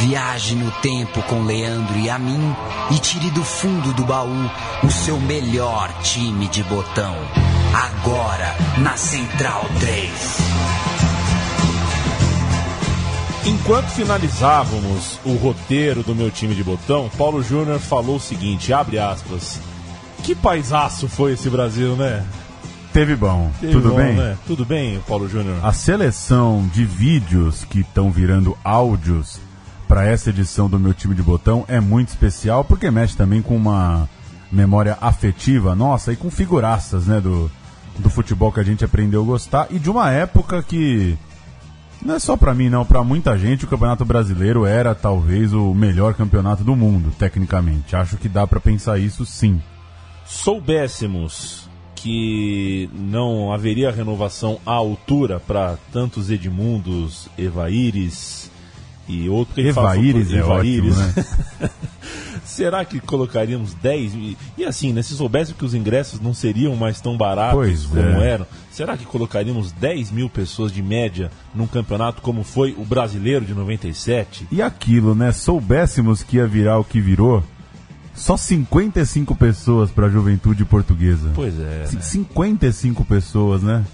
Viaje no tempo com Leandro e a mim e tire do fundo do baú o seu melhor time de botão. Agora na Central 3. Enquanto finalizávamos o roteiro do meu time de botão, Paulo Júnior falou o seguinte, abre aspas. Que paisaço foi esse Brasil, né? Teve bom. Teve Tudo bom, bem? né? Tudo bem, Paulo Júnior? A seleção de vídeos que estão virando áudios para essa edição do meu time de botão é muito especial porque mexe também com uma memória afetiva nossa e com figuraças, né, do, do futebol que a gente aprendeu a gostar e de uma época que não é só para mim, não, para muita gente o Campeonato Brasileiro era talvez o melhor campeonato do mundo, tecnicamente. Acho que dá para pensar isso sim. soubéssemos que não haveria renovação à altura para tantos Edmundos, Evaíris e outro que ele fala- Evaíris é ótimo, né? Será que colocaríamos 10? E, e assim, né, se soubesse que os ingressos não seriam mais tão baratos Pois como é. eram, será que colocaríamos 10 mil pessoas de média num campeonato como foi o brasileiro de 97? E aquilo, né? Soubéssemos que ia virar o que virou. Só 55 pessoas para a juventude portuguesa. Pois é. C- né? 55 pessoas, né?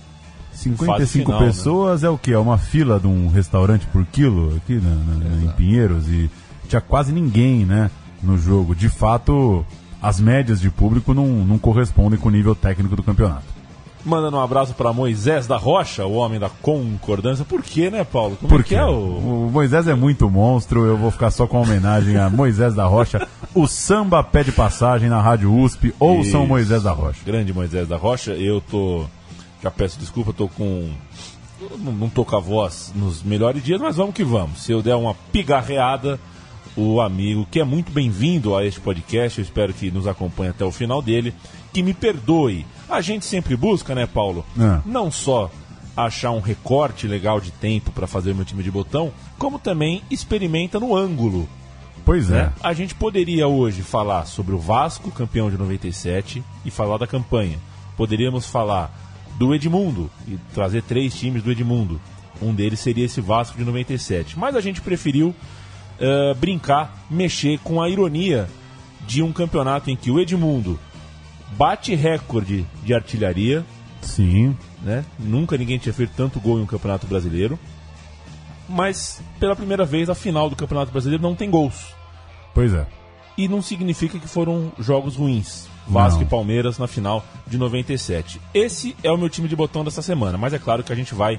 55 final, né? pessoas é o que? É uma fila de um restaurante por quilo aqui na- na- em Pinheiros e tinha quase ninguém, né? No jogo. De fato, as médias de público não, não correspondem com o nível técnico do campeonato. Mandando um abraço para Moisés da Rocha, o homem da concordância. Por quê, né, Paulo? Como Por é que quê? é o. O Moisés é muito monstro, eu vou ficar só com a homenagem a Moisés da Rocha. O samba pede passagem na Rádio USP, ouçam Isso. Moisés da Rocha. Grande Moisés da Rocha. Eu tô. Já peço desculpa, tô com. Não, não tô com a voz nos melhores dias, mas vamos que vamos. Se eu der uma pigarreada, o amigo, que é muito bem-vindo a este podcast, eu espero que nos acompanhe até o final dele, que me perdoe. A gente sempre busca, né, Paulo? É. Não só achar um recorte legal de tempo para fazer meu time de botão, como também experimenta no ângulo. Pois é. né? A gente poderia hoje falar sobre o Vasco, campeão de 97, e falar da campanha. Poderíamos falar do Edmundo e trazer três times do Edmundo. Um deles seria esse Vasco de 97. Mas a gente preferiu eh, brincar, mexer com a ironia de um campeonato em que o Edmundo bate recorde de artilharia, Sim. né? Nunca ninguém tinha feito tanto gol em um campeonato brasileiro. Mas pela primeira vez a final do campeonato brasileiro não tem gols. Pois é. E não significa que foram jogos ruins. Vasco Não. e Palmeiras na final de 97. Esse é o meu time de botão dessa semana, mas é claro que a gente vai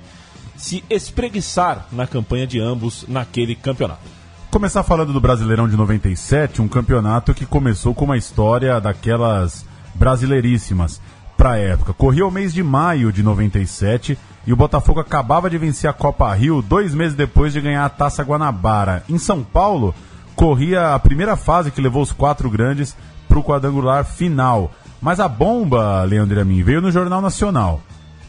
se espreguiçar na campanha de ambos naquele campeonato. Começar falando do Brasileirão de 97, um campeonato que começou com uma história daquelas brasileiríssimas para a época. Corria o mês de maio de 97 e o Botafogo acabava de vencer a Copa Rio dois meses depois de ganhar a Taça Guanabara. Em São Paulo, corria a primeira fase que levou os quatro grandes para o quadrangular final. Mas a bomba, Leandro a mim, veio no Jornal Nacional.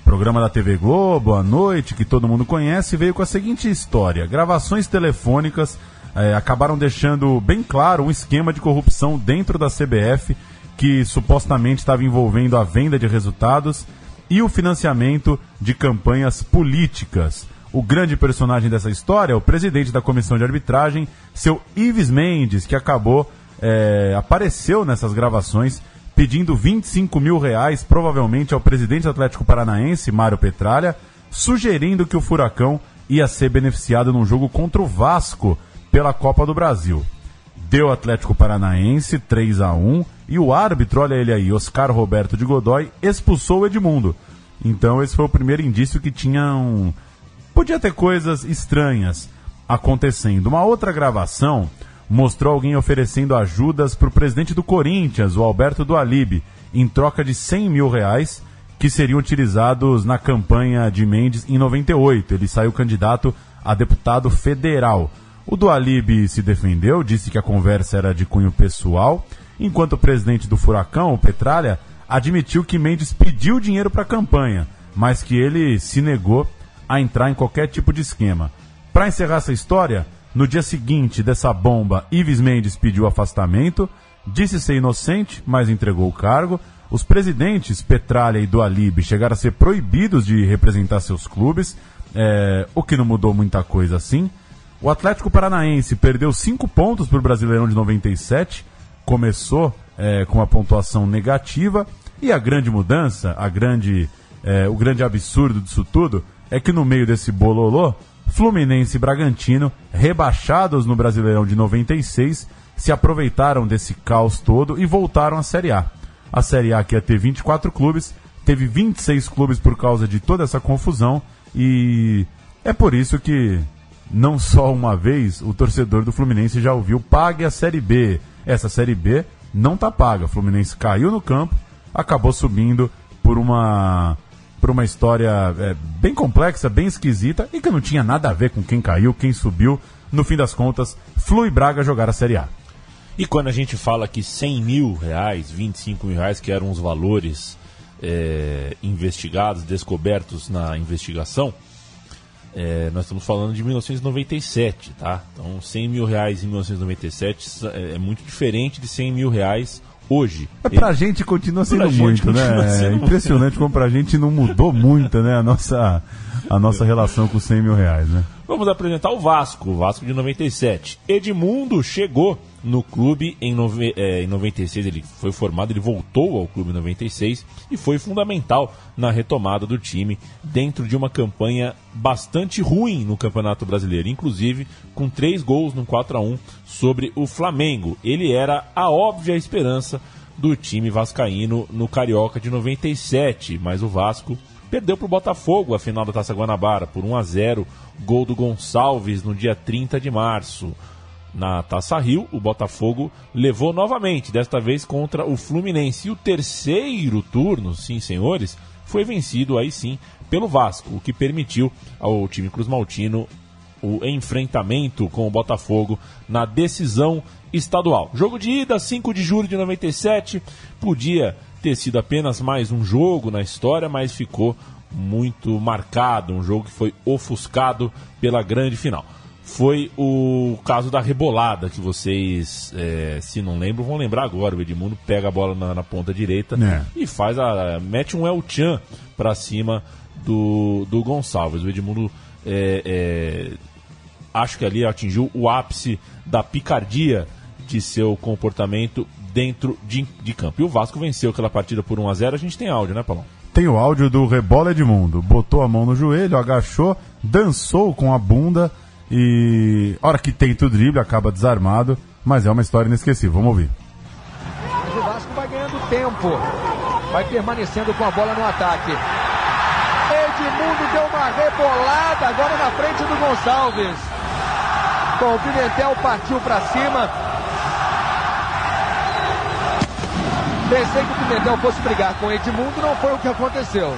Programa da TV Globo, à noite, que todo mundo conhece, veio com a seguinte história: gravações telefônicas eh, acabaram deixando bem claro um esquema de corrupção dentro da CBF que supostamente estava envolvendo a venda de resultados e o financiamento de campanhas políticas. O grande personagem dessa história é o presidente da comissão de arbitragem, seu Ives Mendes, que acabou, eh, apareceu nessas gravações pedindo 25 mil reais, provavelmente ao presidente do Atlético Paranaense, Mário Petralha, sugerindo que o Furacão ia ser beneficiado num jogo contra o Vasco pela Copa do Brasil. Deu Atlético Paranaense 3 a 1 e o árbitro, olha ele aí, Oscar Roberto de Godoy, expulsou o Edmundo. Então esse foi o primeiro indício que tinha um... Podia ter coisas estranhas acontecendo. Uma outra gravação mostrou alguém oferecendo ajudas para o presidente do Corinthians, o Alberto Dualib, em troca de 100 mil reais que seriam utilizados na campanha de Mendes em 98. Ele saiu candidato a deputado federal. O Dualib se defendeu, disse que a conversa era de cunho pessoal, enquanto o presidente do Furacão, o Petralha, admitiu que Mendes pediu dinheiro para a campanha, mas que ele se negou a entrar em qualquer tipo de esquema. Para encerrar essa história, no dia seguinte dessa bomba, Ives Mendes pediu afastamento, disse ser inocente, mas entregou o cargo. Os presidentes Petralha e Dualib chegaram a ser proibidos de representar seus clubes, é, o que não mudou muita coisa assim. O Atlético Paranaense perdeu 5 pontos para o Brasileirão de 97, começou é, com uma pontuação negativa, e a grande mudança, a grande, é, o grande absurdo disso tudo, é que no meio desse bololô, Fluminense e Bragantino, rebaixados no Brasileirão de 96, se aproveitaram desse caos todo e voltaram à Série A. A Série A que ia ter 24 clubes, teve 26 clubes por causa de toda essa confusão e é por isso que não só uma vez o torcedor do Fluminense já ouviu pague a Série B. Essa Série B não tá paga. O Fluminense caiu no campo, acabou subindo por uma por uma história é, bem complexa, bem esquisita e que não tinha nada a ver com quem caiu, quem subiu. No fim das contas, Flu e Braga jogaram a Série A. E quando a gente fala que 100 mil reais, 25 mil reais, que eram os valores é, investigados, descobertos na investigação, é, nós estamos falando de 1997, tá? Então, 100 mil reais em 1997 é, é muito diferente de 100 mil reais hoje. É, pra gente continua sendo pra muito, continua né? Sendo é impressionante muito. como pra gente não mudou muito, né? A nossa, a nossa relação com 100 mil reais, né? Vamos apresentar o Vasco, o Vasco de 97. Edmundo chegou no clube em, nove, é, em 96, ele foi formado, ele voltou ao clube em 96 e foi fundamental na retomada do time dentro de uma campanha bastante ruim no Campeonato Brasileiro, inclusive com três gols no 4 a 1 sobre o Flamengo. Ele era a óbvia esperança do time vascaíno no Carioca de 97, mas o Vasco perdeu para o Botafogo a final da Taça Guanabara por 1 a 0, gol do Gonçalves no dia 30 de março. Na Taça Rio, o Botafogo levou novamente, desta vez contra o Fluminense. E o terceiro turno, sim senhores, foi vencido aí sim pelo Vasco, o que permitiu ao time Cruz Maltino o enfrentamento com o Botafogo na decisão estadual. Jogo de ida, 5 de julho de 97, podia ter sido apenas mais um jogo na história, mas ficou muito marcado, um jogo que foi ofuscado pela grande final. Foi o caso da rebolada, que vocês, é, se não lembram, vão lembrar agora. O Edmundo pega a bola na, na ponta direita é. e faz a. mete um El Chan pra cima do, do Gonçalves. O Edmundo é, é, acho que ali atingiu o ápice da picardia de seu comportamento dentro de, de campo. E o Vasco venceu aquela partida por 1 a 0 A gente tem áudio, né, Paulão? Tem o áudio do Rebola Edmundo. Botou a mão no joelho, agachou, dançou com a bunda e. hora que tenta o drible, acaba desarmado. Mas é uma história inesquecível. Vamos ouvir. Mas o Vasco vai ganhando tempo. Vai permanecendo com a bola no ataque. Edmundo deu uma rebolada agora na frente do Gonçalves. Bom, o Pimentel partiu para cima. Pensei que o Pimentel fosse brigar com Edmundo, não foi o que aconteceu.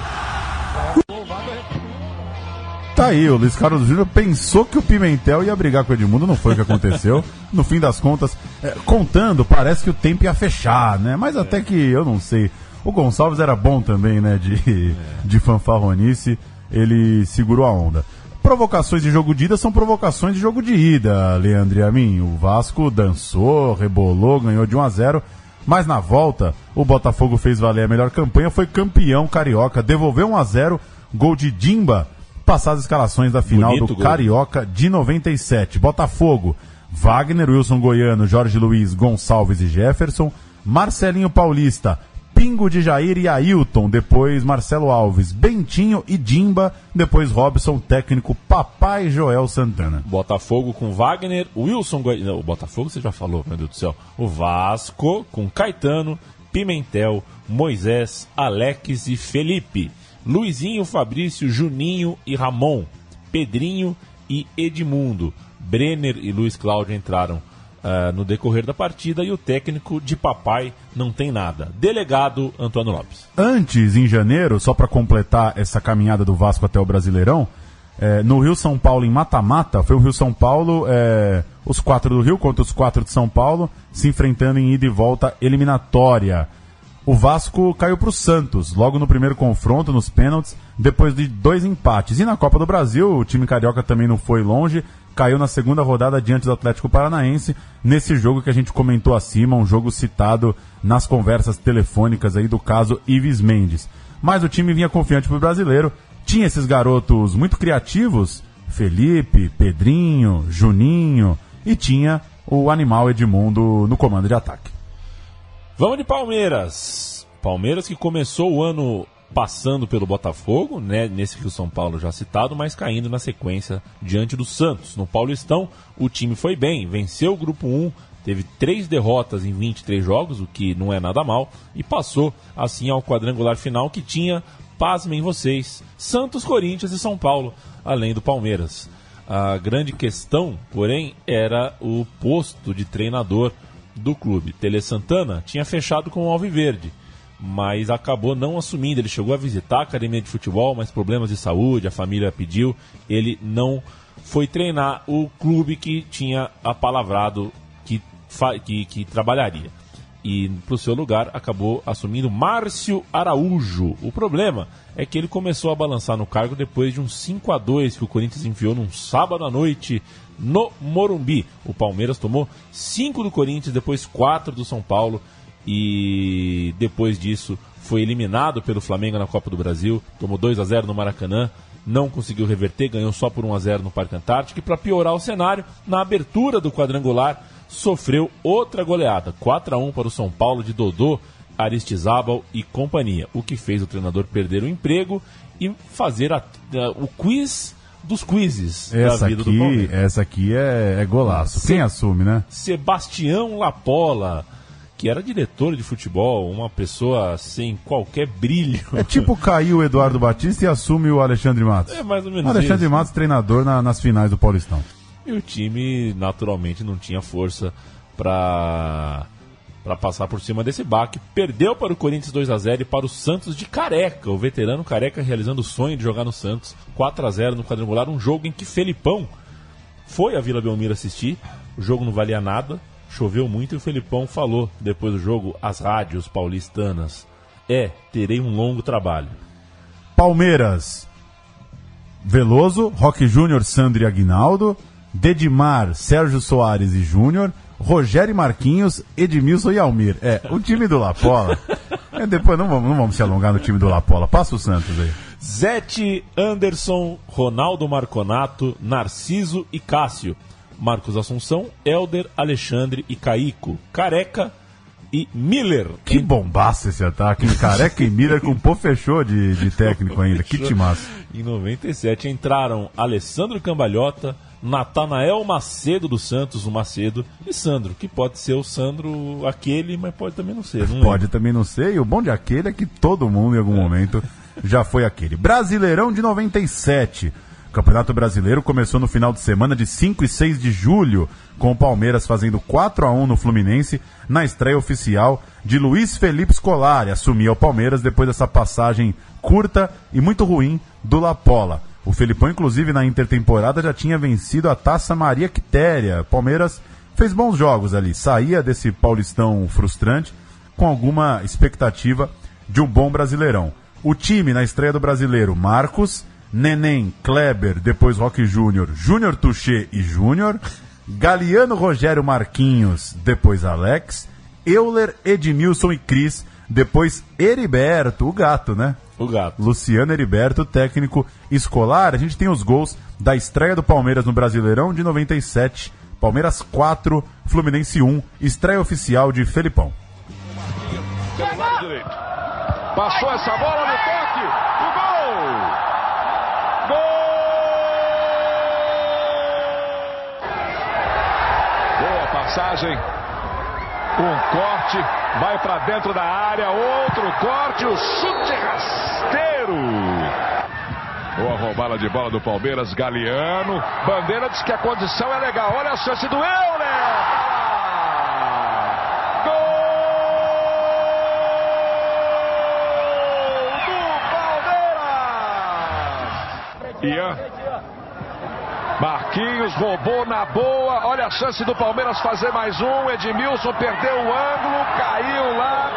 Tá aí, o Luiz Carlos Júnior pensou que o Pimentel ia brigar com o Edmundo, não foi o que aconteceu. No fim das contas, é, contando, parece que o tempo ia fechar, né? Mas até que eu não sei. O Gonçalves era bom também, né? De, de fanfarronice, ele segurou a onda. Provocações de jogo de ida são provocações de jogo de ida, Leandro e a mim. O Vasco dançou, rebolou, ganhou de 1 a 0 mas na volta, o Botafogo fez valer a melhor campanha, foi campeão carioca, devolveu 1 a 0 gol de Dimba, passar as escalações da final Bonito do gol. Carioca de 97. Botafogo, Wagner, Wilson Goiano, Jorge Luiz, Gonçalves e Jefferson, Marcelinho Paulista, Pingo de Jair e Ailton, depois Marcelo Alves, Bentinho e Dimba, depois Robson, técnico Papai Joel Santana. Botafogo com Wagner, Wilson Não, o Botafogo você já falou, meu Deus do céu. O Vasco com Caetano, Pimentel, Moisés, Alex e Felipe. Luizinho, Fabrício, Juninho e Ramon. Pedrinho e Edmundo. Brenner e Luiz Cláudio entraram uh, no decorrer da partida e o técnico de papai não tem nada. Delegado Antônio Lopes. Antes, em janeiro, só para completar essa caminhada do Vasco até o Brasileirão, é, no Rio São Paulo, em mata-mata, foi o Rio São Paulo, é, os quatro do Rio contra os quatro de São Paulo, se enfrentando em ida e volta eliminatória. O Vasco caiu para o Santos, logo no primeiro confronto, nos pênaltis, depois de dois empates. E na Copa do Brasil, o time carioca também não foi longe, caiu na segunda rodada diante do Atlético Paranaense, nesse jogo que a gente comentou acima, um jogo citado nas conversas telefônicas aí do caso Ives Mendes. Mas o time vinha confiante pro brasileiro, tinha esses garotos muito criativos, Felipe, Pedrinho, Juninho e tinha o animal Edmundo no comando de ataque. Vamos de Palmeiras. Palmeiras que começou o ano passando pelo Botafogo, né, nesse que o São Paulo já citado, mas caindo na sequência diante do Santos. No Paulistão, o time foi bem, venceu o grupo 1, teve três derrotas em 23 jogos, o que não é nada mal, e passou assim ao quadrangular final que tinha, pasmem vocês, Santos, Corinthians e São Paulo, além do Palmeiras. A grande questão, porém, era o posto de treinador do clube. Tele Santana tinha fechado com o Alviverde, mas acabou não assumindo. Ele chegou a visitar a academia de futebol, mas problemas de saúde, a família pediu, ele não foi treinar o clube que tinha apalavrado que, que, que trabalharia. E para o seu lugar acabou assumindo Márcio Araújo. O problema é que ele começou a balançar no cargo depois de um 5 a 2 que o Corinthians enviou num sábado à noite no Morumbi. O Palmeiras tomou 5 do Corinthians, depois 4 do São Paulo e depois disso foi eliminado pelo Flamengo na Copa do Brasil, tomou 2 a 0 no Maracanã, não conseguiu reverter, ganhou só por 1 a 0 no Parque Antártico e para piorar o cenário, na abertura do quadrangular sofreu outra goleada, 4 a 1 para o São Paulo de Dodô, Aristizábal e companhia, o que fez o treinador perder o emprego e fazer a, a, o quiz dos quizzes essa da vida aqui, do Palmeiras. Essa aqui é, é golaço. Quem assume, né? Sebastião Lapola, que era diretor de futebol, uma pessoa sem qualquer brilho. É tipo caiu o Eduardo Batista e assume o Alexandre Matos. É mais ou menos Alexandre isso. Matos, treinador na- nas finais do Paulistão. E o time, naturalmente, não tinha força para para passar por cima desse baque. Perdeu para o Corinthians 2 a 0 e para o Santos de Careca, o veterano Careca realizando o sonho de jogar no Santos, 4 a 0 no quadrangular, um jogo em que Felipão foi a Vila Belmiro assistir. O jogo não valia nada, choveu muito e o Felipão falou depois do jogo às rádios paulistanas: "É, terei um longo trabalho". Palmeiras, Veloso, Roque Júnior, Sandro e Aguinaldo, Dedimar, Sérgio Soares e Júnior, Rogério Marquinhos, Edmilson e Almir. É, o time do Lapola. É, depois não vamos, não vamos se alongar no time do Lapola. Passa o Santos aí. Zete, Anderson, Ronaldo Marconato, Narciso e Cássio. Marcos Assunção, Elder, Alexandre e Caico. Careca e Miller. Que bombaço esse ataque, hein? Careca e Miller com o pô fechou de, de técnico ainda. Que timaço. Em 97 entraram Alessandro Cambalhota, Natanael Macedo do Santos, o Macedo, e Sandro, que pode ser o Sandro aquele, mas pode também não ser. Não Pode também não ser, e o bom de aquele é que todo mundo em algum momento já foi aquele. Brasileirão de 97. O Campeonato Brasileiro começou no final de semana de 5 e 6 de julho, com o Palmeiras fazendo 4 a 1 no Fluminense na estreia oficial de Luiz Felipe Scolari, assumia o Palmeiras depois dessa passagem curta e muito ruim do Lapola. O Felipão, inclusive, na intertemporada já tinha vencido a Taça Maria Quitéria. Palmeiras fez bons jogos ali, saía desse paulistão frustrante com alguma expectativa de um bom brasileirão. O time na estreia do brasileiro, Marcos, Neném, Kleber, depois Roque Júnior, Júnior Tuchê e Júnior, Galiano Rogério Marquinhos, depois Alex, Euler, Edmilson e Cris, depois Heriberto, o gato, né? O gato. Luciano Heriberto, técnico escolar. A gente tem os gols da estreia do Palmeiras no Brasileirão de 97. Palmeiras 4, Fluminense 1, estreia oficial de Felipão. pelo lado direito. Passou essa bola no toque. O gol! Gol! Boa passagem. Um corte. Vai para dentro da área. Outro corte. O chute rasteiro. Boa roubada de bola do Palmeiras. Galeano. Bandeira diz que a condição é legal. Olha a chance do Euler. Ian. Marquinhos roubou na boa. Olha a chance do Palmeiras fazer mais um. Edmilson perdeu o ângulo, caiu lá.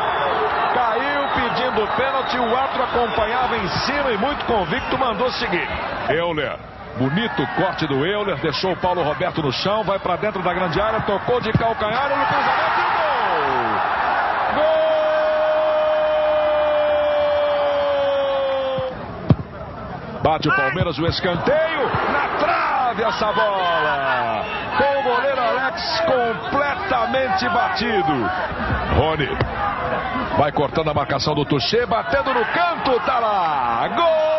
Caiu pedindo pênalti. O outro acompanhava em cima e muito convicto mandou seguir. Euler. Bonito corte do Euler. Deixou o Paulo Roberto no chão. Vai para dentro da grande área. Tocou de calcanhar no cruzamento! Bate o Palmeiras, o escanteio, na trave! Perde essa bola. Com o goleiro Alex completamente batido. Rony vai cortando a marcação do Tuchê, batendo no canto, tá lá. Gol!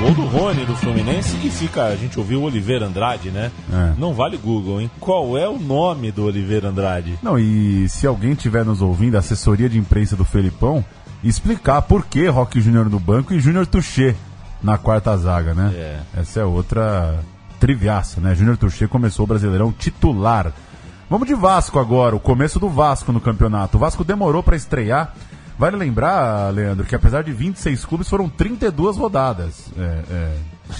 Gol do Rony do Fluminense e fica, a gente ouviu o Oliveira Andrade, né? É. Não vale Google, hein? Qual é o nome do Oliveira Andrade? Não, e se alguém estiver nos ouvindo, a assessoria de imprensa do Felipão, explicar por que Roque Júnior no banco e Júnior Touché na quarta zaga, né? É. Essa é outra triviaça, né? Júnior Touché começou o Brasileirão titular. Vamos de Vasco agora, o começo do Vasco no campeonato. O Vasco demorou para estrear. Vale lembrar, Leandro, que apesar de 26 clubes, foram 32 rodadas. É, é.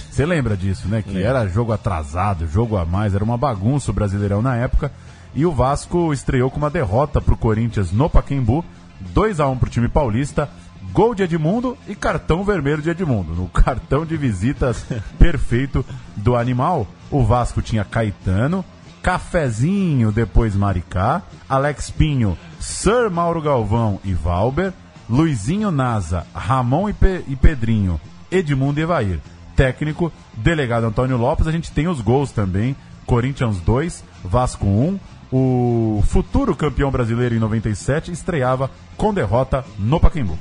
Você lembra disso, né? Que era jogo atrasado, jogo a mais, era uma bagunça o Brasileirão na época. E o Vasco estreou com uma derrota para o Corinthians no Pacaembu, 2 a 1 para o time paulista, gol de Edmundo e cartão vermelho de Edmundo. No cartão de visitas perfeito do animal, o Vasco tinha Caetano, Cafezinho, depois Maricá, Alex Pinho, Sir Mauro Galvão e Valber, Luizinho Naza, Ramon e, Pe- e Pedrinho, Edmundo e Evair. Técnico, delegado Antônio Lopes, a gente tem os gols também, Corinthians 2, Vasco 1, o futuro campeão brasileiro em 97 estreava com derrota no Pacaembu.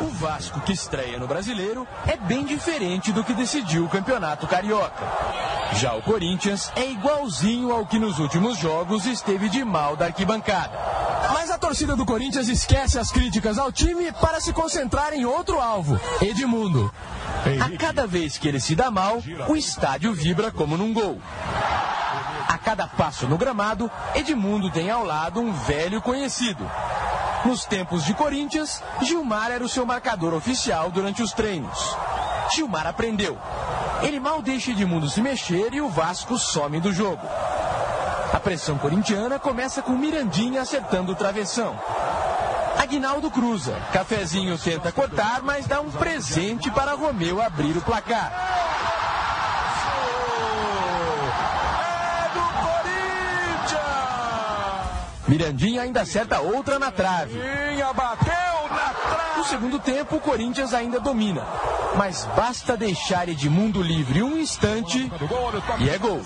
O Vasco que estreia no Brasileiro é bem diferente do que decidiu o Campeonato Carioca. Já o Corinthians é igualzinho ao que nos últimos jogos esteve de mal da arquibancada. Mas a torcida do Corinthians esquece as críticas ao time para se concentrar em outro alvo, Edmundo. A cada vez que ele se dá mal, o estádio vibra como num gol. A cada passo no gramado, Edmundo tem ao lado um velho conhecido. Nos tempos de Corinthians, Gilmar era o seu marcador oficial durante os treinos. Gilmar aprendeu. Ele mal deixa Edmundo se mexer e o Vasco some do jogo. A pressão corintiana começa com Mirandinha acertando o travessão. Aguinaldo cruza. Cafezinho tenta cortar, mas dá um presente para Romeu abrir o placar. Mirandinha ainda acerta outra na trave. bateu na trave. No segundo tempo, o Corinthians ainda domina. Mas basta deixar Edmundo livre um instante e é gol.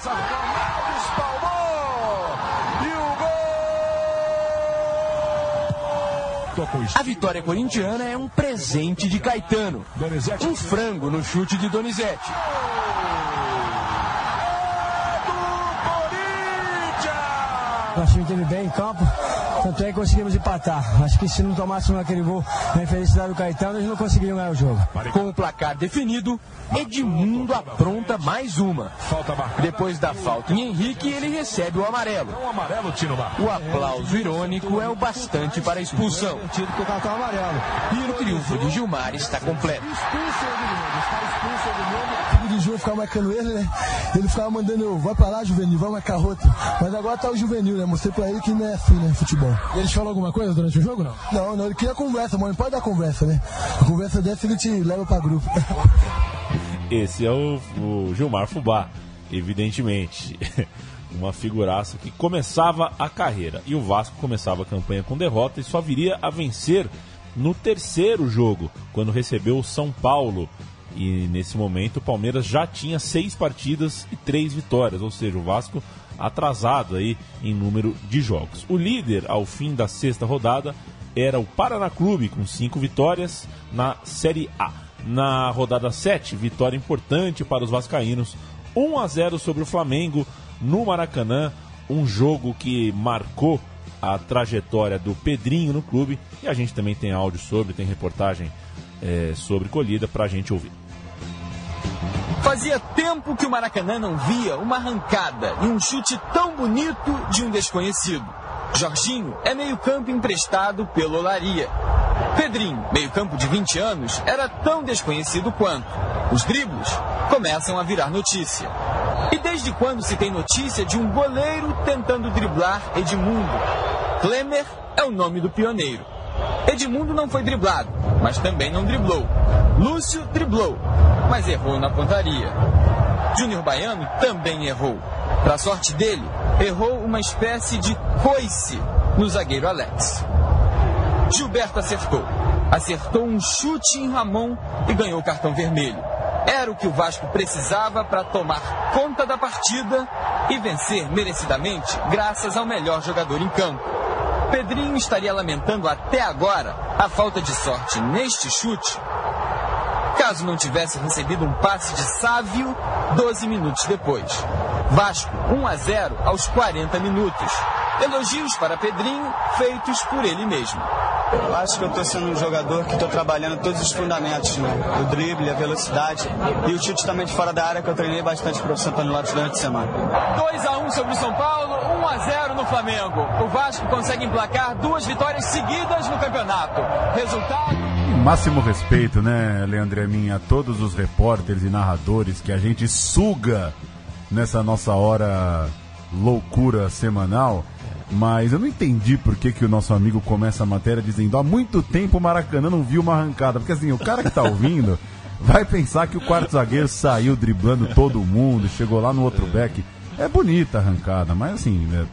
A vitória corintiana é um presente de Caetano. Um frango no chute de Donizete. Nosso time esteve bem em campo, tanto é que conseguimos empatar. Acho que se não tomássemos aquele gol na infelicidade do Caetano, eles não conseguiriam ganhar o jogo. Com o placar definido, Edmundo apronta mais uma. Depois da falta em Henrique, ele recebe o amarelo. O Marcos. O aplauso irônico é o bastante para a expulsão. Cartão amarelo. E o triunfo de Gilmar está completo. O Ju ficava marcando ele, né? Ele ficava mandando eu, vai pra lá, juvenil, vai marcar outro. Mas agora tá o juvenil, né? Mostrei pra ele que não é assim, né? Futebol. E eles falam alguma coisa durante o jogo, não? Não, não, ele queria conversa, mas não pode dar conversa, né? A conversa dessa ele te leva pra grupo. Esse é o, o Gilmar Fubá, evidentemente. Uma figuraça que começava a carreira. E o Vasco começava a campanha com derrota e só viria a vencer no terceiro jogo, quando recebeu o São Paulo. E nesse momento o Palmeiras já tinha seis partidas e três vitórias, ou seja, o Vasco atrasado aí em número de jogos. O líder ao fim da sexta rodada era o Paraná Clube com cinco vitórias na Série A. Na rodada 7, vitória importante para os vascaínos, 1 a 0 sobre o Flamengo no Maracanã, um jogo que marcou a trajetória do Pedrinho no clube e a gente também tem áudio sobre, tem reportagem eh, sobre colhida para a gente ouvir. Fazia tempo que o Maracanã não via uma arrancada e um chute tão bonito de um desconhecido. Jorginho é meio-campo emprestado pelo Olaria. Pedrinho, meio-campo de 20 anos, era tão desconhecido quanto. Os dribles começam a virar notícia. E desde quando se tem notícia de um goleiro tentando driblar Edmundo? Klemer é o nome do pioneiro. Edmundo não foi driblado, mas também não driblou. Lúcio driblou, mas errou na pontaria. Júnior Baiano também errou. Para sorte dele, errou uma espécie de coice no zagueiro Alex. Gilberto acertou. Acertou um chute em Ramon e ganhou o cartão vermelho. Era o que o Vasco precisava para tomar conta da partida e vencer merecidamente, graças ao melhor jogador em campo. Pedrinho estaria lamentando até agora a falta de sorte neste chute, caso não tivesse recebido um passe de Sávio 12 minutos depois. Vasco 1 a 0 aos 40 minutos. Elogios para Pedrinho feitos por ele mesmo. Eu acho que eu estou sendo um jogador que estou trabalhando todos os fundamentos, né? O drible, a velocidade e o chute também de fora da área que eu treinei bastante para o Santo Antônio Lopes durante a semana. 2 a 1 sobre o São Paulo, 1 a 0 no Flamengo. O Vasco consegue emplacar duas vitórias seguidas no campeonato. Resultado Máximo respeito, né, Leandro e a todos os repórteres e narradores que a gente suga nessa nossa hora loucura semanal. Mas eu não entendi por que, que o nosso amigo começa a matéria dizendo há muito tempo o Maracanã não viu uma arrancada. Porque assim, o cara que tá ouvindo vai pensar que o quarto zagueiro saiu driblando todo mundo, chegou lá no outro back. É bonita a arrancada, mas assim, né,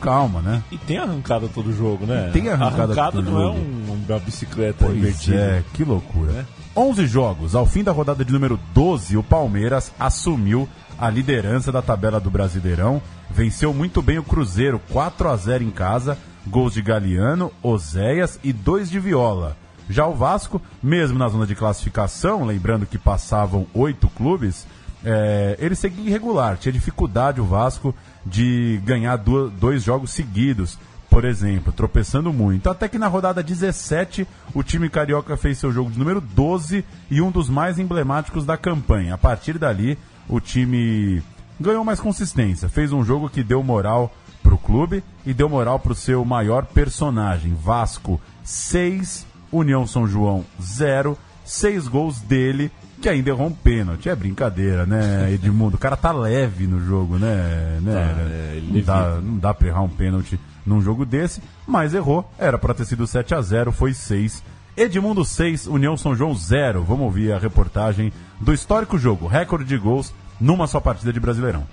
calma, né? E tem arrancada todo jogo, né? E tem arrancada arrancada todo não jogo. é um, uma bicicleta Pois invertida. é, que loucura. 11 jogos. Ao fim da rodada de número 12, o Palmeiras assumiu a liderança da tabela do Brasileirão. Venceu muito bem o Cruzeiro, 4 a 0 em casa. Gols de Galeano, Oséias e dois de Viola. Já o Vasco, mesmo na zona de classificação, lembrando que passavam oito clubes, é, ele seguia irregular. Tinha dificuldade o Vasco de ganhar du- dois jogos seguidos por exemplo, tropeçando muito. Até que na rodada 17, o time carioca fez seu jogo de número 12 e um dos mais emblemáticos da campanha. A partir dali, o time ganhou mais consistência. Fez um jogo que deu moral pro clube e deu moral pro seu maior personagem. Vasco 6, União São João 0, seis gols dele, que ainda errou um pênalti. É brincadeira, né, Edmundo? O cara tá leve no jogo, né? né? Tá, é, não, dá, não dá pra errar um pênalti num jogo desse, mas errou. Era pra ter sido 7 a 0 foi 6. Edmundo 6, União São João 0. Vamos ouvir a reportagem do histórico jogo, recorde de gols numa só partida de Brasileirão.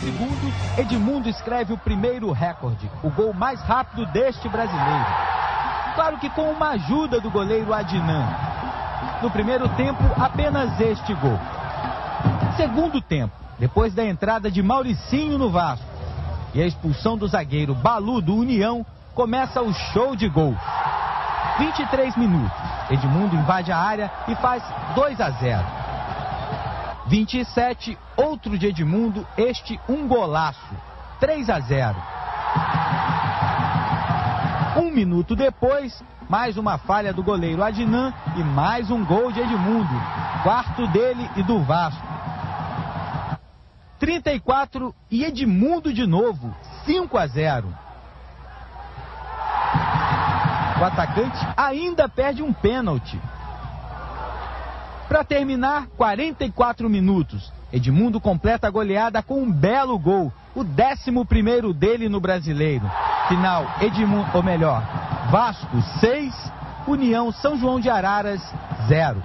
segundos, Edmundo escreve o primeiro recorde, o gol mais rápido deste brasileiro. Claro que com uma ajuda do goleiro Adnan. No primeiro tempo, apenas este gol. Segundo tempo, depois da entrada de Mauricinho no Vasco e a expulsão do zagueiro Balu do União, começa o show de gols. 23 minutos, Edmundo invade a área e faz 2 a 0. 27, outro de Edmundo, este um golaço. 3 a 0. Um minuto depois, mais uma falha do goleiro Adnan e mais um gol de Edmundo. Quarto dele e do Vasco. 34 e Edmundo de novo. 5 a 0. O atacante ainda perde um pênalti. Para terminar, 44 minutos. Edmundo completa a goleada com um belo gol, o 11 dele no Brasileiro. Final, Edmundo, ou melhor, Vasco 6, União São João de Araras 0.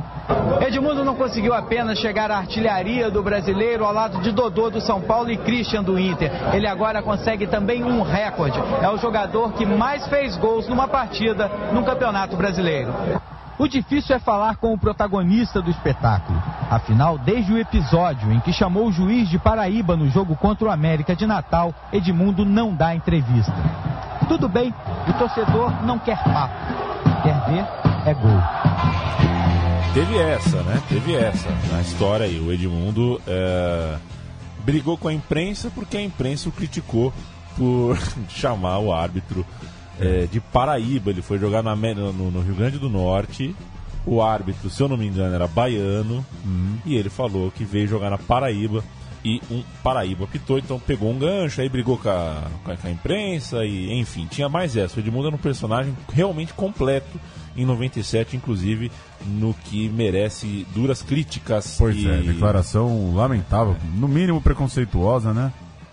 Edmundo não conseguiu apenas chegar à artilharia do brasileiro ao lado de Dodô do São Paulo e Christian do Inter. Ele agora consegue também um recorde. É o jogador que mais fez gols numa partida no Campeonato Brasileiro. O difícil é falar com o protagonista do espetáculo. Afinal, desde o episódio em que chamou o juiz de Paraíba no jogo contra o América de Natal, Edmundo não dá entrevista. Tudo bem, o torcedor não quer papo. Quer ver é gol. Teve essa, né? Teve essa na história aí. O Edmundo é, brigou com a imprensa porque a imprensa o criticou por chamar o árbitro é, de Paraíba. Ele foi jogar na no, no Rio Grande do Norte. O árbitro, se eu não me engano, era baiano. E ele falou que veio jogar na Paraíba. E um Paraíba pitou, então pegou um gancho, aí brigou com a, com a- imprensa, e enfim, tinha mais essa. O Edmundo era um personagem realmente completo em 97, inclusive no que merece duras críticas. Pois e, é, declaração lamentável, no mínimo preconceituosa, né?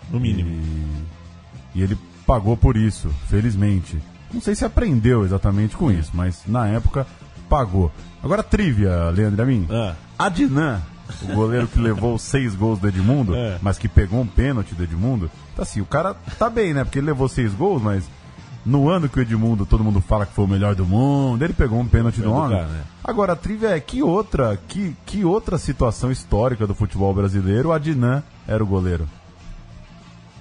No mínimo. E, e ele pagou por isso, felizmente. Não sei se aprendeu exatamente com isso, mas na época pagou. Agora, trivia, Leandro Amin. Ah. Adnan, o goleiro que levou seis gols do Edmundo, É. mas que pegou um pênalti do Edmundo. Tá assim, o cara tá bem, né? Porque ele levou seis gols, mas no ano que o Edmundo, todo mundo fala que foi o melhor do mundo, ele pegou um pênalti do do homem. né? Agora, Trivia, é que outra, que, que outra situação histórica do futebol brasileiro, o Adnan era o goleiro.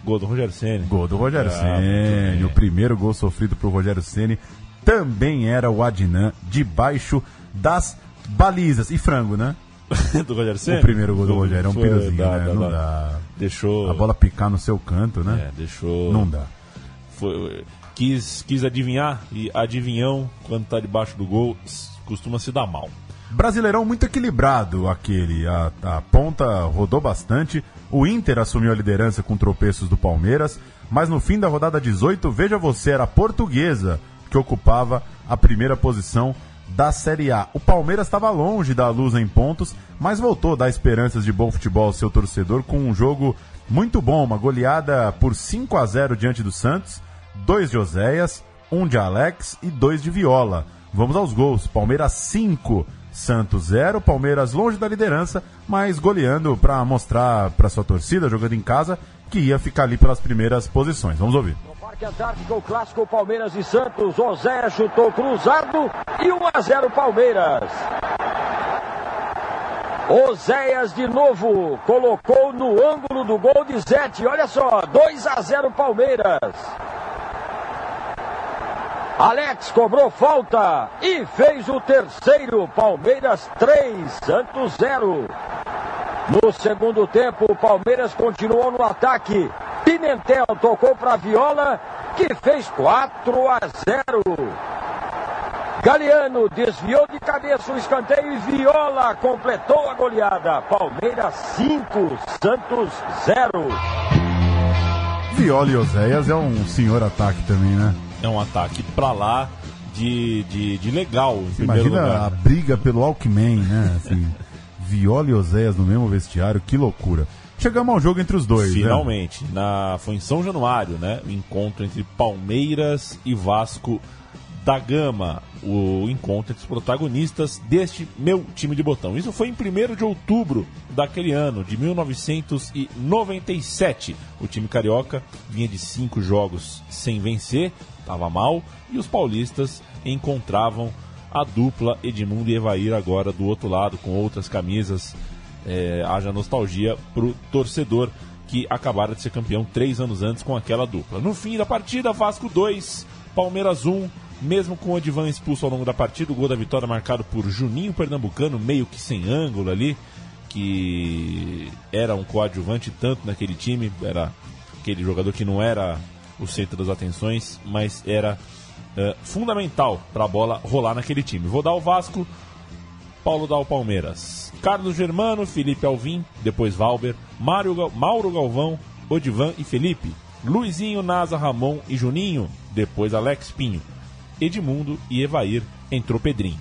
Gol do Rogério Ceni. Gol do Rogério Ah, Ceni. O primeiro gol sofrido pro Rogério Ceni também era o Adnan, debaixo das balizas. E frango, né? do Rogério Ceni? O primeiro gol do Rogério é um Foi, piruzinho, dá, né? dá, Não dá. dá. Deixou. A bola picar no seu canto, né? É, deixou. Não dá. Foi, quis, quis adivinhar e adivinhão, quando tá debaixo do gol, costuma se dar mal. Brasileirão muito equilibrado aquele. A, a ponta rodou bastante. O Inter assumiu a liderança com tropeços do Palmeiras. Mas no fim da rodada 18, veja você, era a portuguesa que ocupava a primeira posição da Série A. O Palmeiras estava longe da luz em pontos, mas voltou a dar esperanças de bom futebol ao seu torcedor com um jogo muito bom, uma goleada por 5 a 0 diante do Santos, dois de Oséias, um de Alex e dois de Viola. Vamos aos gols. Palmeiras 5, Santos 0. Palmeiras longe da liderança, mas goleando para mostrar para sua torcida, jogando em casa, que ia ficar ali pelas primeiras posições. Vamos ouvir. Parque Antártico, o clássico Palmeiras e Santos. José chutou cruzado e 1 a 0 Palmeiras. Oséias de novo colocou no ângulo do gol de Zete. Olha só, 2 a 0 Palmeiras. Alex cobrou falta e fez o terceiro. Palmeiras 3, Santos 0. No segundo tempo, o Palmeiras continuou no ataque. Pimentel tocou para Viola, que fez 4 a 0. Galeano desviou de cabeça o escanteio e Viola completou a goleada. Palmeiras 5, Santos 0. Viola e Oséias é um senhor ataque também, né? É um ataque pra lá de, de, de legal, em primeiro Imagina lugar. a briga pelo Alckmin, né? Assim, Viola e Oséias no mesmo vestiário, que loucura. Chegamos ao jogo entre os dois, né? Finalmente, na, foi em São Januário, né? O encontro entre Palmeiras e Vasco da Gama. O encontro entre os protagonistas deste meu time de botão. Isso foi em 1 de outubro daquele ano, de 1997. O time carioca vinha de cinco jogos sem vencer, estava mal, e os paulistas encontravam a dupla Edmundo e Evair agora do outro lado, com outras camisas é, haja nostalgia pro torcedor que acabara de ser campeão três anos antes com aquela dupla. No fim da partida, Vasco 2, Palmeiras 1, mesmo com o Odivan expulso ao longo da partida, o gol da vitória marcado por Juninho Pernambucano, meio que sem ângulo ali, que era um coadjuvante tanto naquele time, era aquele jogador que não era o centro das atenções, mas era é, fundamental para a bola rolar naquele time. Vou dar o Vasco, Paulo dá o Palmeiras. Carlos Germano, Felipe Alvim, depois Valber, Mário Mauro Galvão, Odivan e Felipe. Luizinho, Nasa, Ramon e Juninho, depois Alex Pinho. Edmundo e Evair, entrou Pedrinho.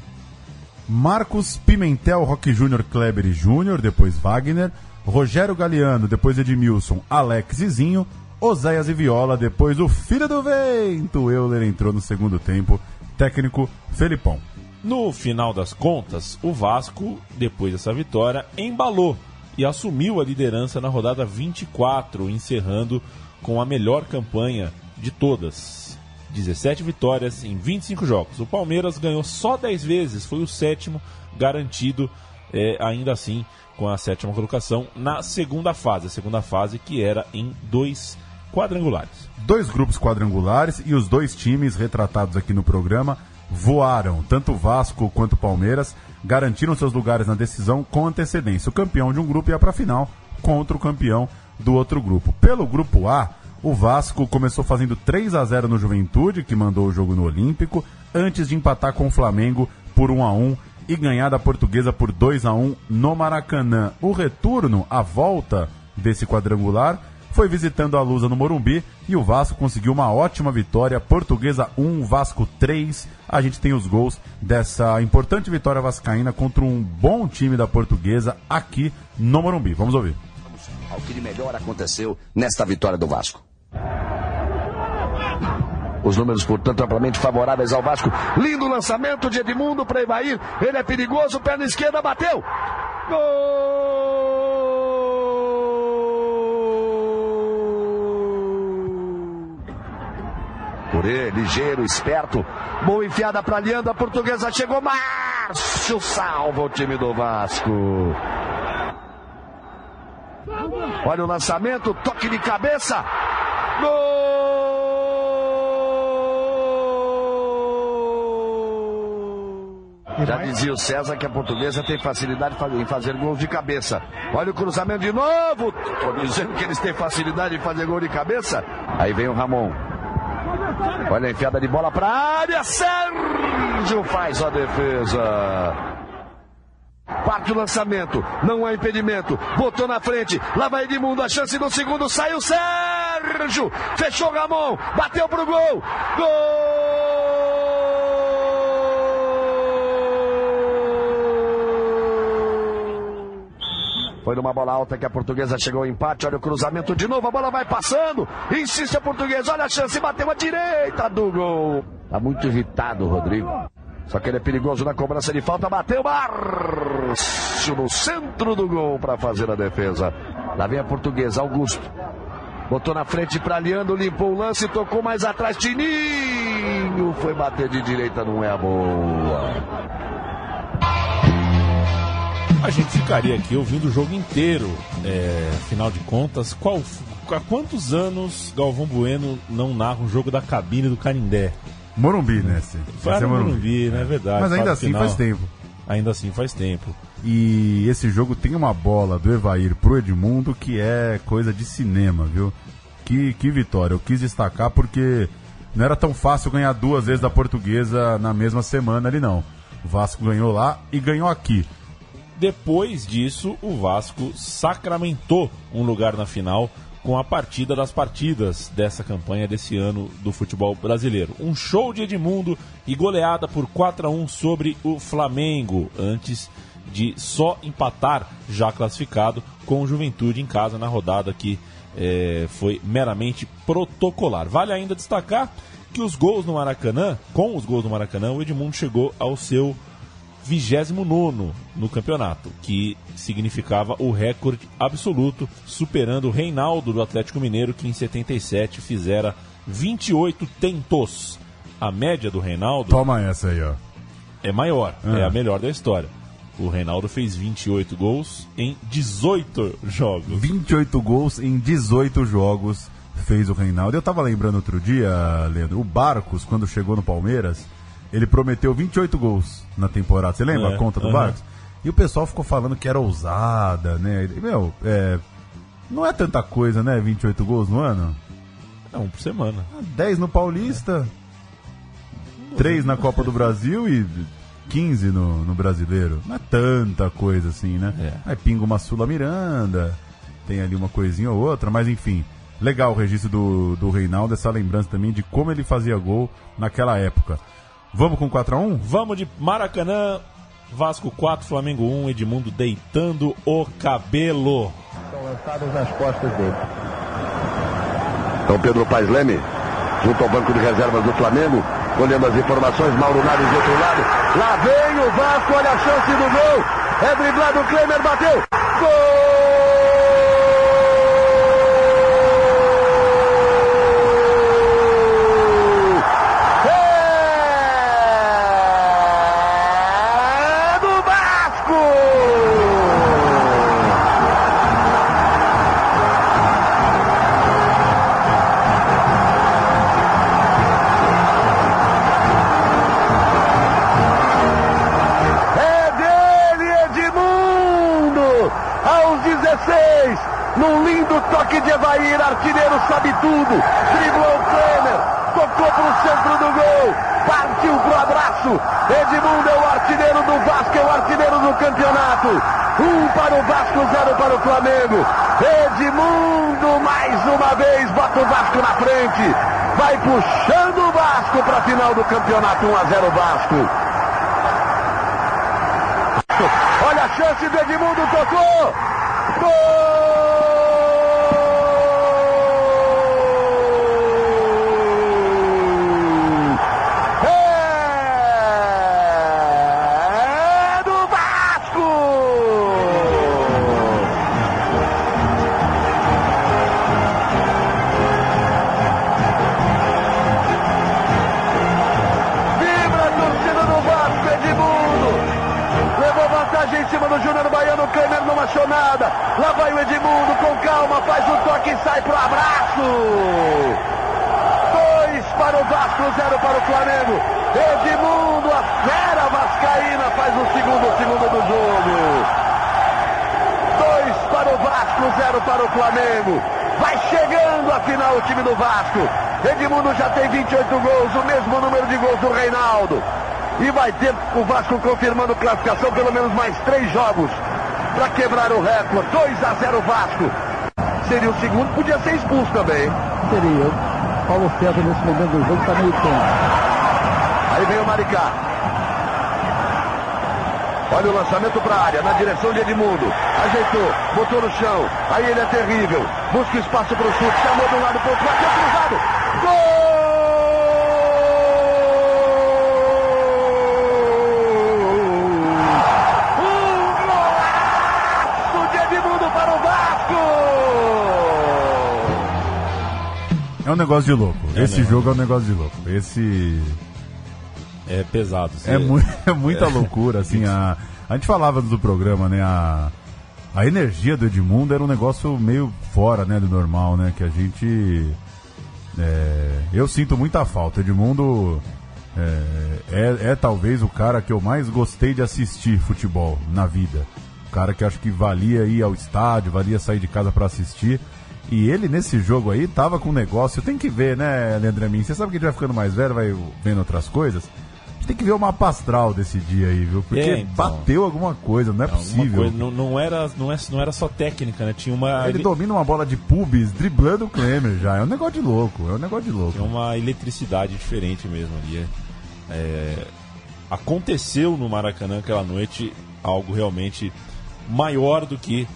Marcos Pimentel, Roque Júnior, Kleber e Júnior, depois Wagner, Rogério Galeano, depois Edmilson, Alex e Zinho, Oséias e Viola, depois o filho do vento, Euler entrou no segundo tempo, técnico Felipão. No final das contas, o Vasco, depois dessa vitória, embalou e assumiu a liderança na rodada 24, encerrando com a melhor campanha de todas. 17 vitórias em 25 jogos. O Palmeiras ganhou só 10 vezes, foi o sétimo garantido, é, ainda assim, com a sétima colocação na segunda fase. A segunda fase que era em dois quadrangulares. Dois grupos quadrangulares e os dois times retratados aqui no programa voaram. Tanto Vasco quanto Palmeiras garantiram seus lugares na decisão com antecedência. O campeão de um grupo ia para a final contra o campeão do outro grupo. Pelo grupo A, o Vasco começou fazendo 3 a 0 no Juventude, que mandou o jogo no Olímpico, antes de empatar com o Flamengo por 1 a 1 e ganhar da Portuguesa por 2 a 1 no Maracanã. O retorno, a volta desse quadrangular, foi visitando a Lusa no Morumbi e o Vasco conseguiu uma ótima vitória. Portuguesa 1, Vasco 3. A gente tem os gols dessa importante vitória vascaína contra um bom time da Portuguesa aqui no Morumbi. Vamos ouvir. Ao que de melhor aconteceu nesta vitória do Vasco. Os números, portanto, amplamente favoráveis ao Vasco. Lindo lançamento de Edmundo para Ivair. Ele é perigoso, perna esquerda, bateu. Gol! Ele, ligeiro, esperto. Boa enfiada para Leandro, a portuguesa chegou. Márcio salva o time do Vasco. Olha o lançamento, toque de cabeça. Gol! Já dizia o César que a portuguesa tem facilidade em fazer gols de cabeça. Olha o cruzamento de novo. Estou dizendo que eles têm facilidade em fazer gol de cabeça. Aí vem o Ramon. Olha a enfiada de bola para a área. Sérgio faz a defesa. Parte o lançamento, não há impedimento. Botou na frente, lá vai Edmundo, a chance no segundo, saiu Sérgio. Fechou Ramon, bateu pro gol. Gol! Foi numa bola alta que a portuguesa chegou ao empate. Olha o cruzamento de novo, a bola vai passando. Insiste a portuguesa, olha a chance, bateu à direita do gol. Tá muito irritado o Rodrigo. Só que ele é perigoso na cobrança de falta. Bateu Márcio no centro do gol para fazer a defesa. Lá vem a portuguesa, Augusto. Botou na frente para Leandro, limpou o lance, tocou mais atrás. Tininho foi bater de direita, não é a boa. A gente ficaria aqui ouvindo o jogo inteiro. É, afinal de contas, qual, há quantos anos Galvão Bueno não narra um jogo da cabine do Canindé? Morumbi, né? Se, no Morumbi, Morumbi, né? É verdade. Mas ainda assim final. faz tempo. Ainda assim faz tempo. E esse jogo tem uma bola do Evair pro Edmundo que é coisa de cinema, viu? Que, que vitória. Eu quis destacar porque não era tão fácil ganhar duas vezes da portuguesa na mesma semana ali, não. O Vasco ganhou lá e ganhou aqui. Depois disso, o Vasco sacramentou um lugar na final com a partida das partidas dessa campanha desse ano do futebol brasileiro. Um show de Edmundo e goleada por 4 a 1 sobre o Flamengo, antes de só empatar, já classificado, com o Juventude em casa na rodada que é, foi meramente protocolar. Vale ainda destacar que os gols no Maracanã, com os gols no Maracanã, o Edmundo chegou ao seu 29 no campeonato, que significava o recorde absoluto, superando o Reinaldo do Atlético Mineiro, que em 77 fizera 28 tentos. A média do Reinaldo. Toma essa aí, ó. É maior, é a melhor da história. O Reinaldo fez 28 gols em 18 jogos. 28 gols em 18 jogos fez o Reinaldo. Eu tava lembrando outro dia, Leandro, o Barcos, quando chegou no Palmeiras, ele prometeu 28 gols na temporada. Você lembra É, a conta do aham. Barcos? E o pessoal ficou falando que era ousada, né? Ele- Meu, é, não é tanta coisa, né? 28 gols no ano. É um por semana. 10 no Paulista, 3 na Copa do Brasil e 15 no, no Brasileiro. Não é tanta coisa assim, né? É. Aí pinga uma Sula Miranda, tem ali uma coisinha ou outra, mas enfim. Legal o registro do, do Reinaldo, essa lembrança também de como ele fazia gol naquela época. Vamos com 4x1? Vamos de Maracanã, Vasco 4, Flamengo 1, Edmundo deitando o cabelo. Estão lançadas nas costas dele. Então Pedro Paes Leme, junto ao banco de reservas do Flamengo, olhando as informações, Mauro Naves do outro lado. Lá vem o Vasco, olha a chance do gol. É driblado, o Klemer bateu. Gol! Evair, artilheiro sabe tudo. Driblou o Klemer, tocou para o centro do gol, partiu pro abraço. Edmundo é o artilheiro do Vasco, é o artilheiro do campeonato. Um para o Vasco, zero para o Flamengo. Edmundo, mais uma vez, bota o Vasco na frente. Vai puxando o Vasco para a final do campeonato, 1 a 0 Vasco. Olha a chance do Edmundo, tocou! Gol! Edmundo já tem 28 gols, o mesmo número de gols do Reinaldo. E vai ter o Vasco confirmando classificação pelo menos mais três jogos para quebrar o recorde. 2 a 0 Vasco. Seria o segundo, podia ser expulso também. Seria. Paulo César nesse momento do jogo está meio tenso. Aí vem o Maricá. Olha o lançamento para a área, na direção de Edmundo. Ajeitou, botou no chão. Aí ele é terrível. Busca espaço para o chute, chamou um lado para o outro, bateu cruzado. Gol! Um golaço de Edmundo para o Vasco! É um negócio de louco. É Esse mesmo. jogo é um negócio de louco. Esse. É pesado. É, Você- mu é muita loucura, assim. A, a gente falava do programa, né? A, a energia do Edmundo era um negócio meio fora, né? Do normal, né? Que a gente. É, eu sinto muita falta. Edmundo é, é, é talvez o cara que eu mais gostei de assistir futebol na vida. O cara que acho que valia ir ao estádio, valia sair de casa pra assistir. E ele nesse jogo aí tava com um negócio. Tem que ver, né, Leandro Amin? Você sabe que a gente vai ficando mais velho, vai vendo outras coisas. Tem que ver o mapa astral desse dia aí, viu? Porque É, então. bateu alguma coisa, não é possível. coisa- não, não era, não, é, não era só técnica, né? Tinha uma. Ele domina uma bola de pubis, driblando o Klemer já. É um negócio de louco, é um negócio de louco. Tinha uma eletricidade diferente mesmo ali. É, aconteceu no Maracanã aquela noite algo realmente maior do que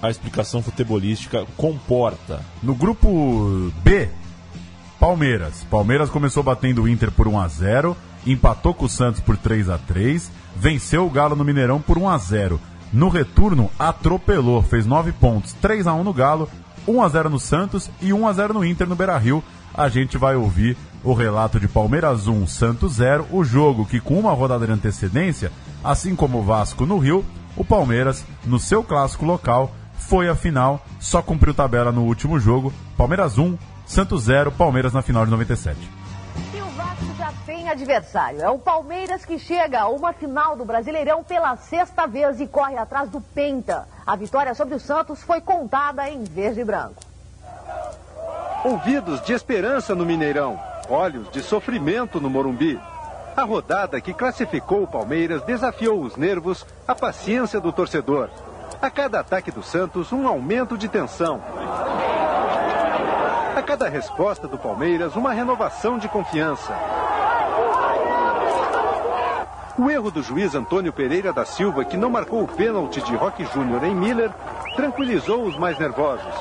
a explicação futebolística comporta. No grupo B, Palmeiras. Palmeiras começou batendo o Inter por 1 a 0 empatou com o Santos por 3 a 3 venceu o Galo no Mineirão por 1 a 0 No retorno, atropelou, fez 9 pontos, 3 a 1 no Galo, 1 a 0 no Santos e 1 a 0 no Inter no Beira-Rio. A gente vai ouvir o relato de Palmeiras 1, Santos 0, o jogo que com uma rodada de antecedência, assim como o Vasco no Rio, o Palmeiras, no seu clássico local, foi a final, só cumpriu tabela no último jogo. Palmeiras 1, Santos 0, Palmeiras na final de 97. Adversário. É o Palmeiras que chega a uma final do Brasileirão pela sexta vez e corre atrás do Penta. A vitória sobre o Santos foi contada em verde e branco. Ouvidos de esperança no Mineirão, olhos de sofrimento no Morumbi. A rodada que classificou o Palmeiras desafiou os nervos, a paciência do torcedor. A cada ataque do Santos, um aumento de tensão. A cada resposta do Palmeiras, uma renovação de confiança. O erro do juiz Antônio Pereira da Silva, que não marcou o pênalti de Roque Júnior em Miller, tranquilizou os mais nervosos.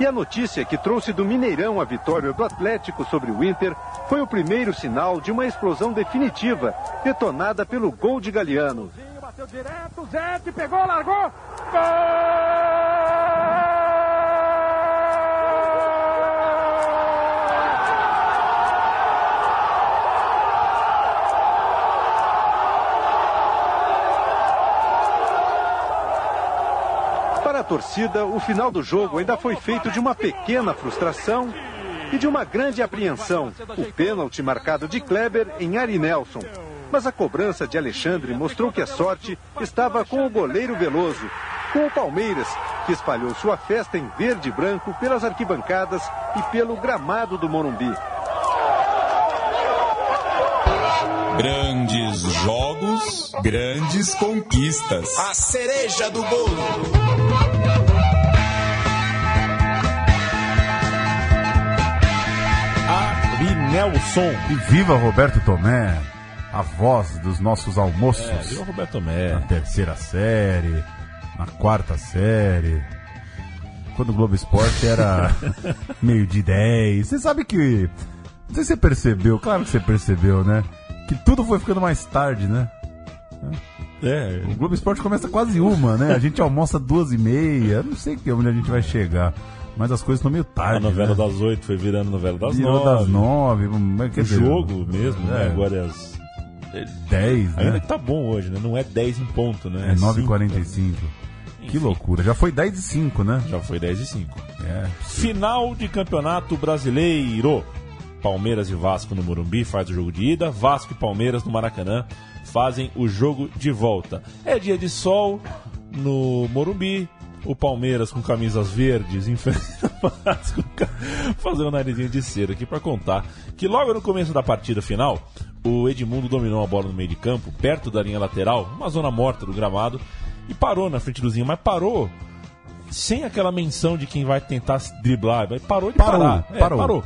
E a notícia que trouxe do Mineirão a vitória do Atlético sobre o Inter foi o primeiro sinal de uma explosão definitiva, detonada pelo gol de Galeano. Bateu direto, Zete pegou, largou. Para a torcida, o final do jogo ainda foi feito de uma pequena frustração e de uma grande apreensão. O pênalti marcado de Kleber em Ari Nelson. Mas a cobrança de Alexandre mostrou que a sorte estava com o goleiro Veloso, com o Palmeiras, que espalhou sua festa em verde e branco pelas arquibancadas e pelo gramado do Morumbi. Grandes jogos, grandes conquistas. A cereja do bolo. Ari Nelson. E viva Roberto Tomé, a voz dos nossos almoços. É, viva Roberto Tomé. Na terceira série, na quarta série. Quando o Globo Esporte era meio de 10. Você sabe que. Não sei se você percebeu, claro que você percebeu, né? Que tudo foi ficando mais tarde, né? É. O Globo Esporte começa quase uma, né? A gente almoça duas e meia. Não sei que onde a gente vai chegar. Mas as coisas estão meio tarde. A novela né? das oito foi virando novela das Virou nove. das nove. quer O dizer, jogo mesmo, né? é. Agora é às 10, né? Ainda que tá bom hoje, né? Não é 10 em ponto, né? É cinco, 9h45. Que loucura. Já foi 10 e 5, né? Já foi 10 e 5. É. Final de Campeonato Brasileiro. Palmeiras e Vasco no Morumbi faz o jogo de ida. Vasco e Palmeiras no Maracanã fazem o jogo de volta. É dia de sol no Morumbi. O Palmeiras com camisas verdes enfrenta o Vasco. Fazer um narizinho de cera aqui para contar que logo no começo da partida final, o Edmundo dominou a bola no meio de campo, perto da linha lateral, uma zona morta do gramado, e parou na frente do Zinho, mas parou sem aquela menção de quem vai tentar driblar, parou de Parou, parar. É, parou. parou.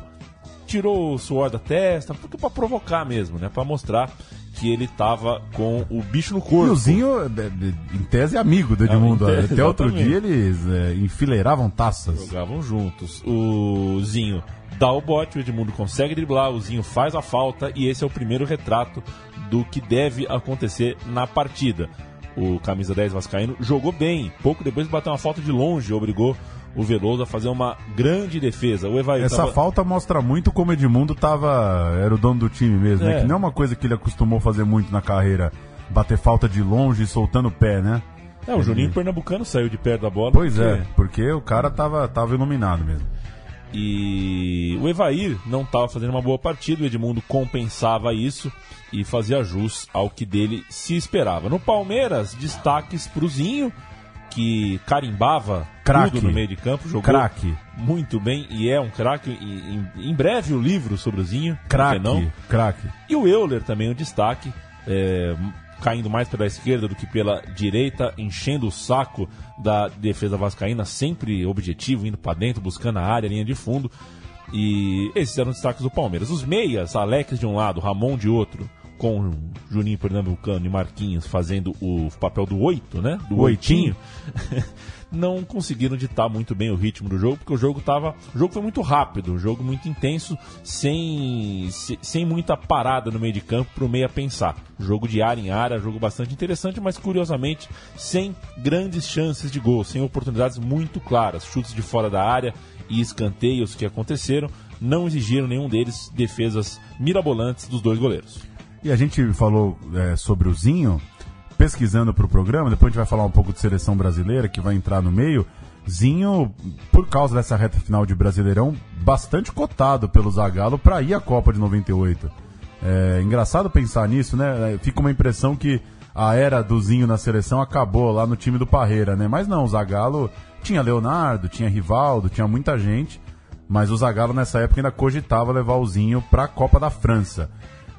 Tirou o suor da testa, porque para provocar mesmo, né? Para mostrar que ele tava com o bicho no corpo. E o Zinho, é, é, em tese, é amigo do Edmundo. em tese, Até outro dia eles é, enfileiravam taças. Jogavam juntos. O Zinho dá o bote, o Edmundo consegue driblar, o Zinho faz a falta e esse é o primeiro retrato do que deve acontecer na partida. O camisa 10 Vascaíno jogou bem, pouco depois bateu uma falta de longe, obrigou o Veloso a fazer uma grande defesa. O Evair Essa tava- falta mostra muito como o Edmundo tava, era o dono do time mesmo, né? É. Que não é uma coisa que ele acostumou fazer muito na carreira, bater falta de longe e soltando o pé, né? É, o Juninho Pernambucano saiu de perto da bola. Pois porque- é, porque o cara tava, tava iluminado mesmo. E o Evair não estava fazendo uma boa partida, o Edmundo compensava isso e fazia jus ao que dele se esperava. No Palmeiras, destaques pro Zinho, que carimbava Craque. tudo no meio de campo, jogou Craque. muito bem e é um craque. Em, breve o livro sobre o Zinho, Craque, não? craque. E o Euler também um destaque, é, caindo mais pela esquerda do que pela direita, enchendo o saco da defesa vascaína, sempre objetivo, indo para dentro, buscando a área, linha de fundo. E esses eram os destaques do Palmeiras. Os meias, Alex de um lado, Ramon de outro, com Juninho Pernambucano e Marquinhos fazendo o papel do oito, né? Do Oitinho. não conseguiram ditar muito bem o ritmo do jogo, porque o jogo tava. O jogo foi muito rápido, um jogo muito intenso, sem, se- sem muita parada no meio de campo para o meia pensar. Jogo de área em área, jogo bastante interessante, mas curiosamente sem grandes chances de gol, sem oportunidades muito claras. Chutes de fora da área e escanteios que aconteceram não exigiram nenhum deles defesas mirabolantes dos dois goleiros. E a gente falou é, sobre o Zinho, pesquisando para o programa, depois a gente vai falar um pouco de seleção brasileira, que vai entrar no meio. Zinho, por causa dessa reta final de Brasileirão, bastante cotado pelo Zagallo para ir à Copa de 98. É engraçado pensar nisso, né? É, Fica uma impressão que a era do Zinho na seleção acabou lá no time do Parreira, né? Mas não, o Zagallo tinha Leonardo, tinha Rivaldo, tinha muita gente, mas o Zagallo nessa época ainda cogitava levar o Zinho para a Copa da França.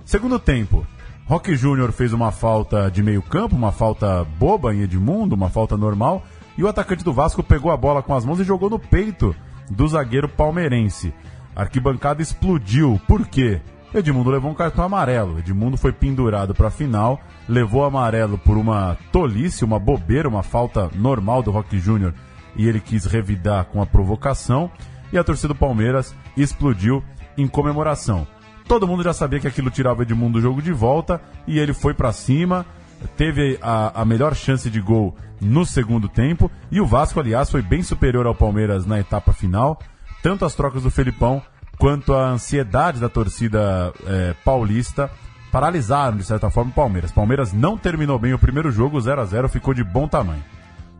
Segundo tempo, Roque Júnior fez uma falta de meio campo, uma falta boba em Edmundo, uma falta normal, e o atacante do Vasco pegou a bola com as mãos e jogou no peito do zagueiro palmeirense. A arquibancada explodiu. Por quê? Edmundo levou um cartão amarelo. Edmundo foi pendurado para a final, levou amarelo por uma tolice, uma bobeira, uma falta normal do Roque Júnior, e ele quis revidar com a provocação, e a torcida do Palmeiras explodiu em comemoração. Todo mundo já sabia que aquilo tirava o Edmundo do jogo de volta e ele foi pra cima, teve a, a melhor chance de gol no segundo tempo e o Vasco, aliás, foi bem superior ao Palmeiras na etapa final. Tanto as trocas do Felipão quanto a ansiedade da torcida eh, paulista paralisaram, de certa forma, o Palmeiras. Palmeiras não terminou bem o primeiro jogo, 0 a 0 ficou de bom tamanho.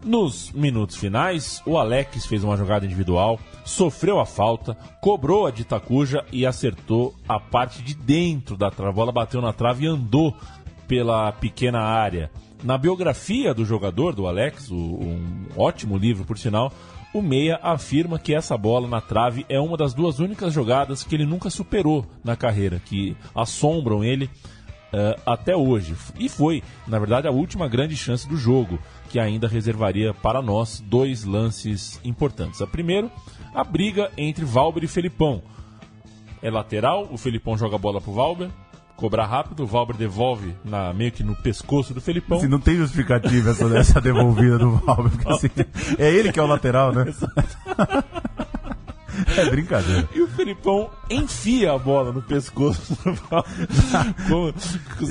Nos minutos finais, o Alex fez uma jogada individual, sofreu a falta, cobrou a de Itacuja e acertou a parte de dentro da trave. A bola bateu na trave e andou pela pequena área. Na biografia do jogador, do Alex, um ótimo livro por sinal, o Meia afirma que essa bola na trave é uma das duas únicas jogadas que ele nunca superou na carreira, que assombram ele eh, até hoje. E foi, na verdade, a última grande chance do jogo, que ainda reservaria para nós dois lances importantes. A primeiro, a briga entre Valber e Felipão. É lateral, o Felipão joga a bola pro Valber, cobrar rápido, o Valber devolve na, meio que no pescoço do Felipão. Assim, não tem justificativa essa, essa devolvida do Valber, porque assim, é ele que é o lateral, né? É brincadeira. E o Felipão enfia a bola no pescoço do. Como-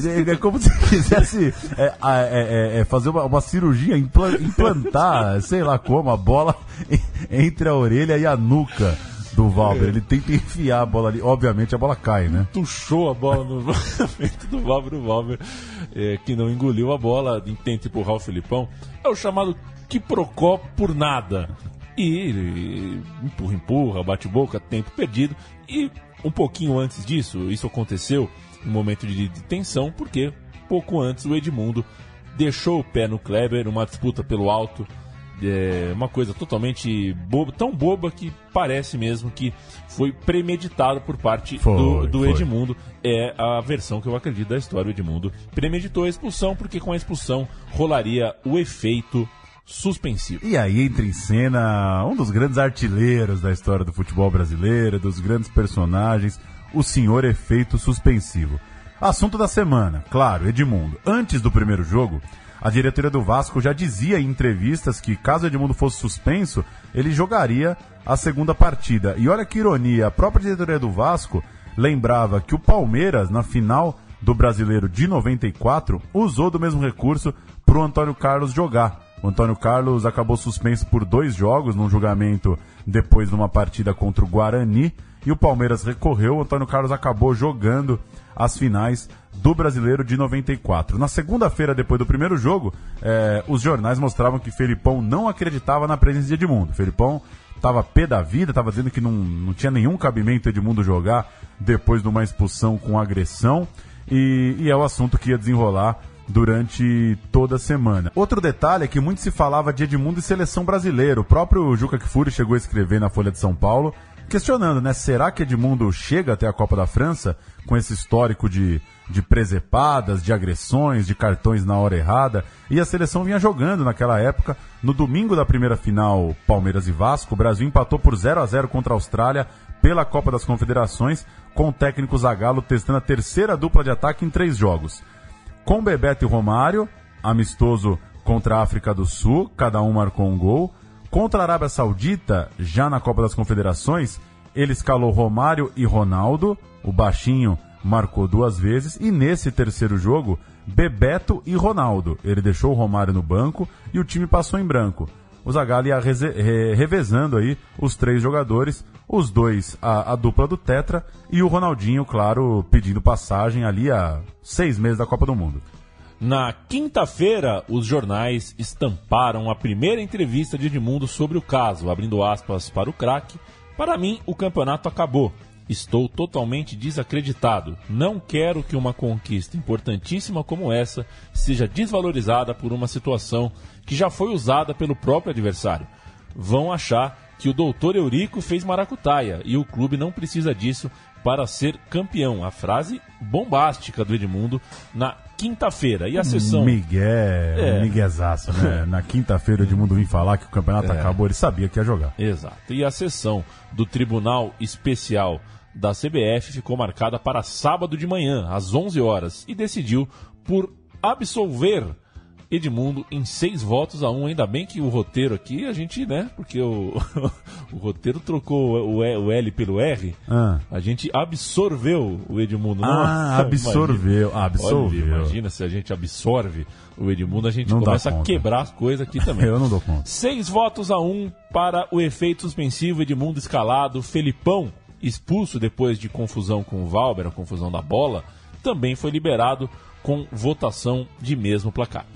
É, é como se quisesse é, é, é, é, fazer uma, uma cirurgia, impla- implantar, sei lá como, a bola en- entre a orelha e a nuca do Valber. Ele tenta enfiar a bola ali. Obviamente a bola cai, né? Tuchou a bola no peito do Valber. O Valber, é, que não engoliu a bola, tenta empurrar o Filipão. É o chamado quiprocó por nada. E, empurra, empurra, bate boca, tempo perdido. E um pouquinho antes disso, isso aconteceu em um momento de, de tensão, porque pouco antes o Edmundo deixou o pé no Kleber, uma disputa pelo alto, é, uma coisa totalmente boba, tão boba que parece mesmo que foi premeditado por parte Foi, do, do. Edmundo. É a versão que eu acredito da história. O Edmundo premeditou a expulsão, porque com a expulsão rolaria o efeito suspensivo. E aí entra em cena um dos grandes artilheiros da história do futebol brasileiro, dos grandes personagens, o senhor efeito suspensivo. Assunto da semana, claro, Edmundo. Antes do primeiro jogo, a diretoria do Vasco já dizia em entrevistas que caso Edmundo fosse suspenso, ele jogaria a segunda partida. E olha que ironia, a própria diretoria do Vasco lembrava que o Palmeiras, na final do Brasileiro de 94, usou do mesmo recurso para o Antônio Carlos jogar. O Antônio Carlos acabou suspenso por dois jogos num julgamento depois de uma partida contra o Guarani e o Palmeiras recorreu. O Antônio Carlos acabou jogando as finais do Brasileiro de 94. Na segunda-feira, depois do primeiro jogo, eh, os jornais mostravam que Felipão não acreditava na presença de Edmundo. Felipão estava pé da vida, estava dizendo que não, não tinha nenhum cabimento Edmundo jogar depois de uma expulsão com agressão. E, e é o assunto que ia desenrolar durante toda a semana. Outro detalhe é que muito se falava de Edmundo e seleção brasileira. O próprio Juca Kfouri chegou a escrever na Folha de São Paulo, questionando, né? Será que Edmundo chega até a Copa da França com esse histórico de, de presepadas, de agressões, de cartões na hora errada? E a seleção vinha jogando naquela época. No domingo da primeira final, Palmeiras e Vasco, o Brasil empatou por 0 a 0 contra a Austrália pela Copa das Confederações, com o técnico Zagallo testando a terceira dupla de ataque em três jogos com Bebeto e Romário, amistoso contra a África do Sul, cada um marcou um gol. Contra a Arábia Saudita, já na Copa das Confederações, ele escalou Romário e Ronaldo, o baixinho marcou duas vezes, e nesse terceiro jogo, Bebeto e Ronaldo. Ele deixou o Romário no banco e o time passou em branco. O Zagallo ia revezando aí os três jogadores, os dois, a, a dupla do Tetra e o Ronaldinho, claro, pedindo passagem ali há seis meses da Copa do Mundo. Na quinta-feira, os jornais estamparam a primeira entrevista de Edmundo sobre o caso, abrindo aspas para o craque. Para mim, o campeonato acabou. Estou totalmente desacreditado. Não quero que uma conquista importantíssima como essa seja desvalorizada por uma situação que já foi usada pelo próprio adversário. Vão achar que o doutor Eurico fez maracutaia e o clube não precisa disso para ser campeão. A frase bombástica do Edmundo na quinta-feira. E a sessão. Miguel, É. Miguezaço, né? Na quinta-feira o Edmundo vim falar que o campeonato É. acabou, ele sabia que ia jogar. Exato. E a sessão do Tribunal Especial da CBF ficou marcada para sábado de manhã, às 11 horas, e decidiu por absolver Edmundo em seis votos a um. Ainda bem que o roteiro aqui, a gente, né? Porque o, o roteiro trocou o, E- o L pelo R. Ah. A gente absorveu o Edmundo. Ah, absorveu. Ah, absorveu. Olha, imagina se a gente absorve o Edmundo, a gente Não começa a quebrar as coisas aqui também. Eu não dou conta. Seis votos a um para o efeito suspensivo Edmundo escalado. Felipão, expulso depois de confusão com o Valber, a confusão da bola, também foi liberado com votação de mesmo placar.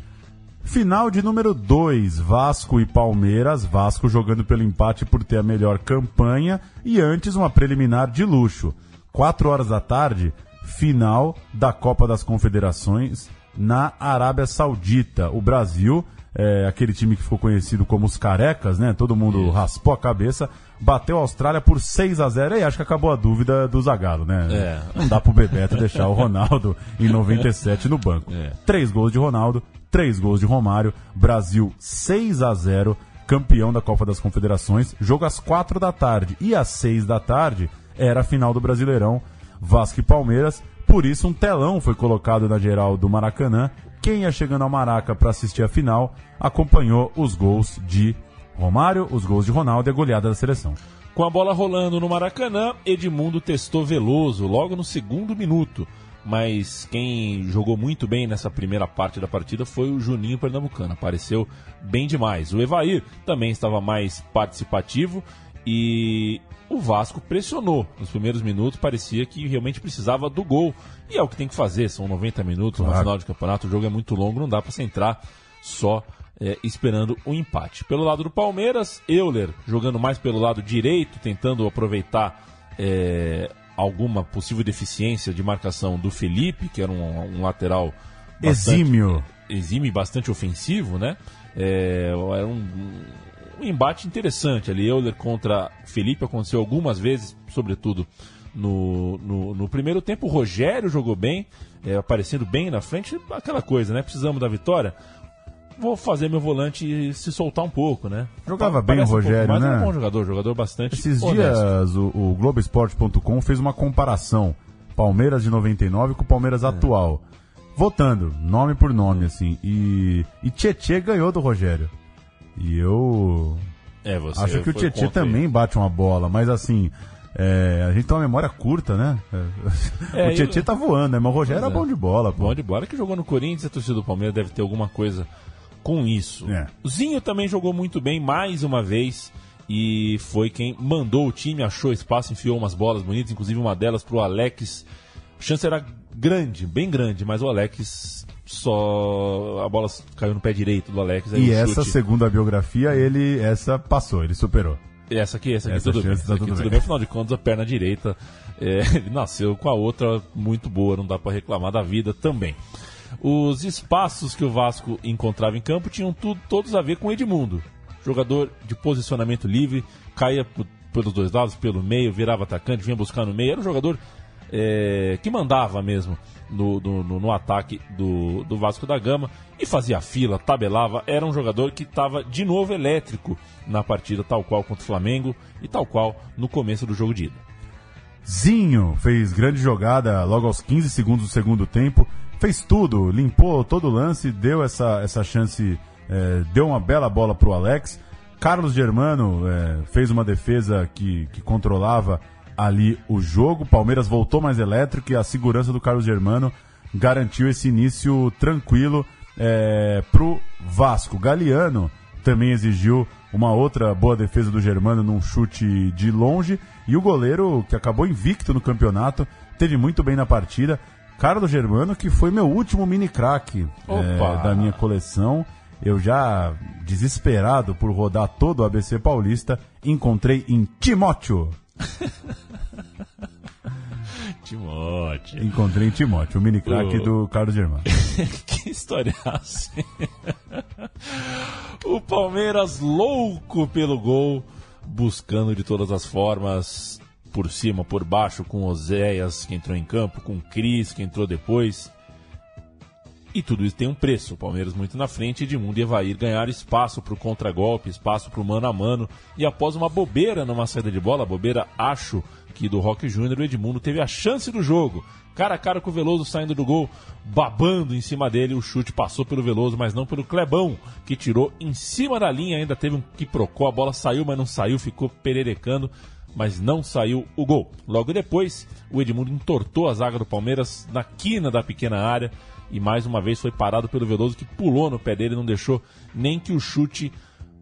Final de número 2, Vasco e Palmeiras. Vasco jogando pelo empate por ter a melhor campanha e antes uma preliminar de luxo. 4 horas da tarde, final da Copa das Confederações na Arábia Saudita. O Brasil, é, aquele time que ficou conhecido como os carecas, né? Todo mundo raspou a cabeça, bateu a Austrália por 6 a 0 E acho que acabou a dúvida do Zagallo, né? É. Não dá pro Bebeto deixar o Ronaldo em 97 no banco. É. Três gols de Ronaldo, três gols de Romário. Brasil 6 a 0 campeão da Copa das Confederações. Jogo às quatro da tarde. E às seis da tarde era a final do Brasileirão, Vasco e Palmeiras. Por isso, um telão foi colocado na geral do Maracanã. Quem ia chegando ao Maraca para assistir a final acompanhou os gols de Romário, os gols de Ronaldo e a goleada da seleção. Com a bola rolando no Maracanã, Edmundo testou Veloso logo no segundo minuto. Mas quem jogou muito bem nessa primeira parte da partida foi o Juninho Pernambucano. Apareceu bem demais. O Evair também estava mais participativo E o Vasco pressionou nos primeiros minutos, parecia que realmente precisava do gol. E é o que tem que fazer, são 90 minutos no Claro. final de campeonato, o jogo é muito longo, não dá para você entrar só é, esperando o empate. Pelo lado do Palmeiras, Euler jogando mais pelo lado direito, tentando aproveitar é, alguma possível deficiência de marcação do Felipe, que era um, um lateral bastante- Exímio. exímio e bastante ofensivo, né? É, era um, um embate interessante ali. Euler contra Felipe aconteceu algumas vezes, sobretudo no, no, no primeiro tempo. O Rogério jogou bem, é, aparecendo bem na frente. Aquela coisa, né? Precisamos da vitória. Vou fazer meu volante se soltar um pouco, né? Jogava bem o Parece um pouco, Rogério, mas né? é um bom jogador, jogador bastante Esses honesto. dias o, o Globoesporte.com fez uma comparação Palmeiras de 99 com o Palmeiras É. atual. Votando, nome por nome, assim. E, e Tietê ganhou do Rogério. E eu É, você acho que o contra também bate uma bola, mas assim. é, a gente tem uma memória curta, né? É, o Tietê eu- tá voando, né? Mas o Rogério era é. bom de bola, pô. Bom de bola que jogou no Corinthians, a torcida do Palmeiras deve ter alguma coisa com isso. É. O Zinho também jogou muito bem mais uma vez e foi quem mandou o time, achou espaço, enfiou umas bolas bonitas, inclusive uma delas pro Alex. A chance era grande, bem grande, mas o Alex só a bola caiu no pé direito do Alex. E o essa, chute- segundo a biografia, ele essa passou, ele superou. essa aqui, essa aqui Essa tudo bem. Essa tá aqui tudo tudo bem. bem. Afinal de contas, a perna direita é, ele nasceu com a outra muito boa, não dá pra reclamar da vida também. Os espaços que o Vasco encontrava em campo tinham tudo, todos a ver com o Edmundo. Jogador de posicionamento livre, caía pelos dois lados, pelo meio, virava atacante, vinha buscar no meio. Era um jogador é, que mandava mesmo no, no, no- ataque do, do Vasco da Gama e fazia fila, tabelava. Era um jogador que estava de novo elétrico na partida, tal qual contra o Flamengo e tal qual no começo do jogo de ida. Zinho fez grande jogada logo aos 15 segundos do segundo tempo. Fez tudo, limpou todo o lance, deu essa, essa chance, eh, deu uma bela bola pro Alex. Carlos Germano eh, fez uma defesa que, que controlava ali o jogo. Palmeiras voltou mais elétrico e a segurança do Carlos Germano garantiu esse início tranquilo eh, pro Vasco. Galeano também exigiu uma outra boa defesa do Germano num chute de longe. E o goleiro, que acabou invicto no campeonato, teve muito bem na partida. Carlos Germano, que foi meu último mini craque eh, da minha coleção. Eu já, desesperado por rodar todo o ABC Paulista, encontrei em Timóteo. Timóteo. Encontrei em Timóteo, o mini craque O- do Carlos Germano. que história assim. o Palmeiras louco pelo gol, buscando de todas as formas, por cima, por baixo, com Oséias que entrou em campo, com Cris que entrou depois. E tudo isso tem um preço. O Palmeiras muito na frente, Edmundo e Evair ganharam espaço para o contragolpe, espaço para o mano a mano. E após uma bobeira numa saída de bola, bobeira acho que do Rock Júnior, o Edmundo teve a chance do jogo. Cara a cara com o Veloso saindo do gol, babando em cima dele. O chute passou pelo Veloso, mas não pelo Clebão, que tirou em cima da linha. Ainda teve um que procou, a bola saiu, mas não saiu, ficou pererecando mas não saiu o gol. Logo depois, o Edmundo entortou a zaga do Palmeiras na quina da pequena área e mais uma vez foi parado pelo Veloso que pulou no pé dele e não deixou nem que o chute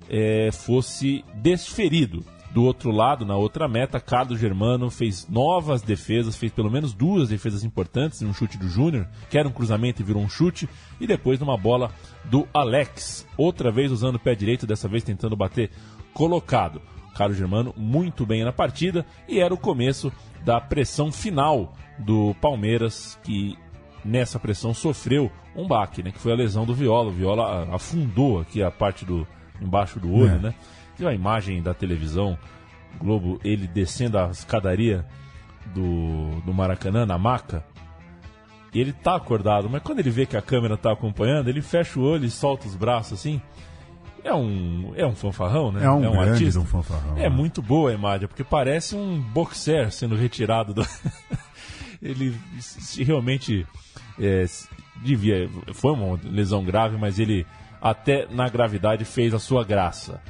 eh, fosse desferido. Do outro lado, na outra meta, Carlos Germano fez novas defesas, fez pelo menos duas defesas importantes, um chute do Júnior, que era um cruzamento e virou um chute, e depois numa bola do Alex, outra vez usando o pé direito, dessa vez tentando bater colocado. Carlos Germano muito bem na partida e era o começo da pressão final do Palmeiras, que nessa pressão sofreu um baque, né? Que foi a lesão do Viola. O Viola ah, afundou aqui a parte do embaixo do olho, É. né? Viu a imagem da televisão Globo, ele descendo a escadaria do, do Maracanã na maca. E ele tá acordado, mas quando ele vê que a câmera tá acompanhando, ele fecha o olho e solta os braços assim. É um, é um fanfarrão, né? É um grande artista. de um fanfarrão, É né? muito boa a imagem, porque parece um boxer sendo retirado do. ele se realmente é, devia. Foi uma lesão grave, mas ele até na gravidade fez a sua graça.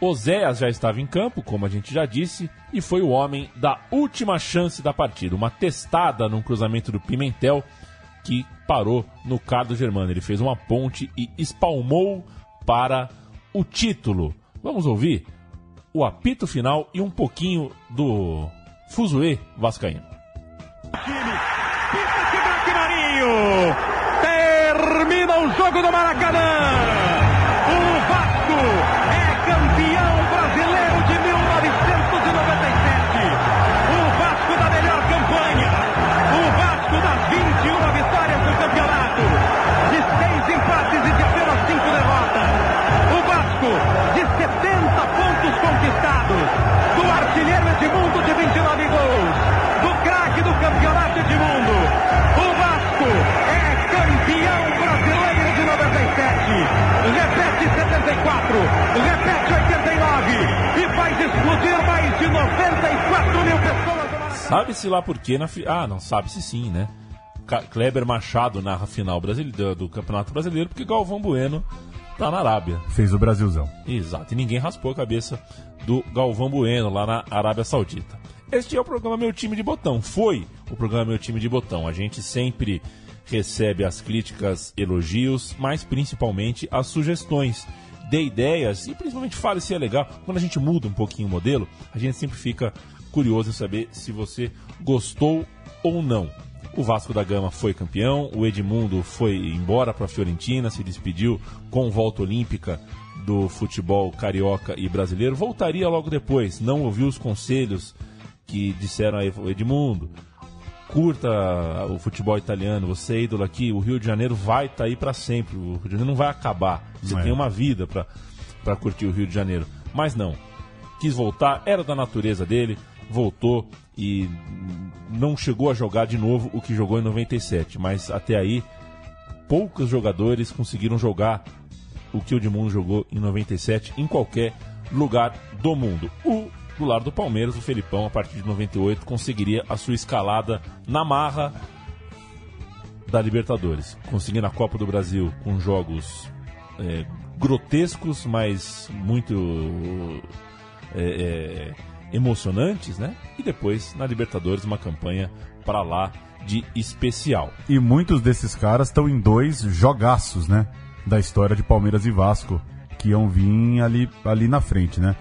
Oséias já estava em campo, como a gente já disse, e foi o homem da última chance da partida. Uma testada num cruzamento do Pimentel que parou no Carlos Germano. Ele fez uma ponte e espalmou para o título. Vamos ouvir o apito final e um pouquinho do fuzuê vascaíno. Termina o jogo do Maracanã. Repete 89. E faz explodir mais de 94 mil pessoas. Sabe-se lá por quê na fi... Ah, não, sabe-se sim, né? Kleber Machado narra a final brasile- do, do Campeonato Brasileiro porque Galvão Bueno tá na Arábia. Fez o Brasilzão. Exato, e ninguém raspou a cabeça do Galvão Bueno lá na Arábia Saudita. Este é o programa Meu Time de Botão. Foi o programa Meu Time de Botão. A gente sempre recebe as críticas, elogios, mas principalmente as sugestões. Dê ideias e principalmente fale se é legal. Quando a gente muda um pouquinho o modelo, a gente sempre fica curioso em saber se você gostou ou não. O Vasco da Gama foi campeão, o Edmundo foi embora para a Fiorentina, se despediu com volta olímpica do futebol carioca e brasileiro. Voltaria logo depois, não ouviu os conselhos que disseram aí, Edmundo, curta o futebol italiano, você é ídolo aqui, o Rio de Janeiro vai estar aí para sempre, o Rio de Janeiro não vai acabar, você É. tem uma vida para curtir o Rio de Janeiro. Mas não, quis voltar, era da natureza dele, voltou e não chegou a jogar de novo o que jogou em 97, mas até aí poucos jogadores conseguiram jogar o que o Edmundo jogou em 97 em qualquer lugar do mundo. O do lado do Palmeiras, o Felipão, a partir de 98, conseguiria a sua escalada na marra da Libertadores, conseguindo a Copa do Brasil com jogos é, grotescos, mas muito é, é, emocionantes, né? E depois na Libertadores uma campanha para lá de especial. E muitos desses caras estão em dois jogaços, né? Da história de Palmeiras e Vasco, que iam vir ali, ali na frente, né?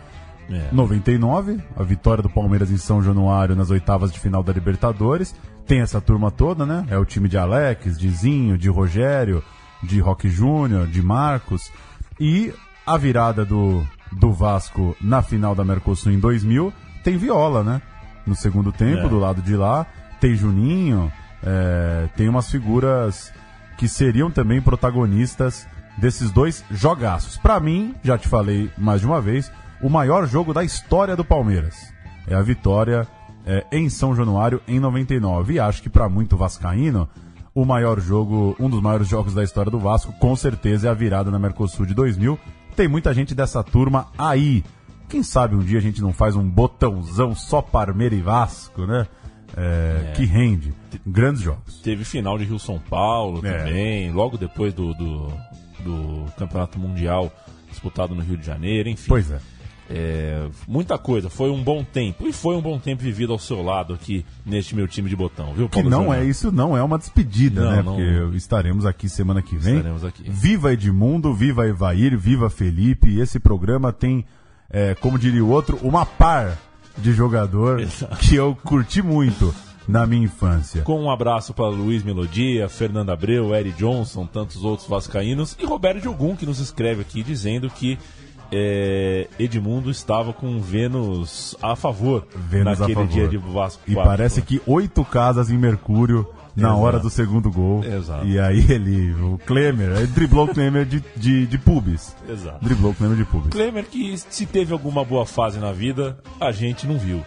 É. 99, a vitória do Palmeiras em São Januário nas oitavas de final da Libertadores. Tem essa turma toda, né? É o time de Alex, de Zinho, de Rogério, de Roque Júnior, de Marcos. E a virada do, do Vasco na final da Mercosul em 2000 tem Viola, né? No segundo tempo, É. do lado de lá. Tem Juninho, é, tem umas figuras que seriam também protagonistas desses dois jogaços. Pra mim, já te falei mais de uma vez, o maior jogo da história do Palmeiras. É a vitória é, em São Januário em 99. E acho que pra muito vascaíno, o maior jogo, um dos maiores jogos da história do Vasco, com certeza é a virada na Mercosul de 2000. Tem muita gente dessa turma aí. Quem sabe um dia a gente não faz um botãozão só Parmeira e Vasco, né? É, Que rende. Grandes jogos. Teve final de Rio São Paulo É. também, logo depois do, do, do Campeonato Mundial disputado no Rio de Janeiro, enfim. Pois é. É, muita coisa, foi um bom tempo. E foi um bom tempo vivido ao seu lado aqui neste meu time de botão, viu, Que Paulo não Júnior? é isso, não é uma despedida, Não, né? não. Porque estaremos aqui semana que vem. Estaremos aqui. Viva Edmundo, viva Evair, viva Felipe. E esse programa tem, é, como diria o outro, uma par de jogador que eu curti muito na minha infância. Com um abraço para Luiz Melodia, Fernando Abreu, Eric Johnson, tantos outros vascaínos e Roberto Diogum que nos escreve aqui dizendo que é, Edmundo estava com Vênus a favor Vênus a naquele favor. dia de Vasco. E 4. parece que oito casas em Mercúrio na Exato. hora do segundo gol. Exato. E aí ele, o Klemer, ele driblou o Klemer de, de, de pubis. Exato. Driblou o Klemer de pubis. Klemer que se teve alguma boa fase na vida, a gente não viu,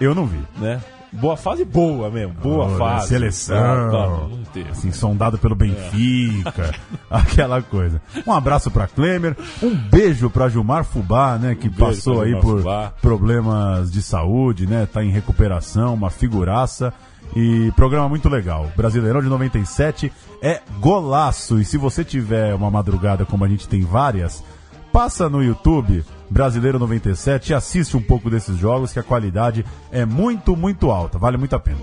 Eu não vi. né? Boa fase boa mesmo, boa Olha, fase. Seleção. Teve. assim, sondado pelo Benfica, aquela coisa. Um abraço pra Klemer, um beijo pra Gilmar Fubá, né, que Um passou aí por Fubá. problemas de saúde, né, tá em recuperação, uma figuraça. E programa muito legal. Brasileirão de 97 é golaço. E se você tiver uma madrugada como a gente tem várias, passa no YouTube Brasileiro 97 e assiste um pouco desses jogos que a qualidade é muito, muito alta. Vale muito a pena.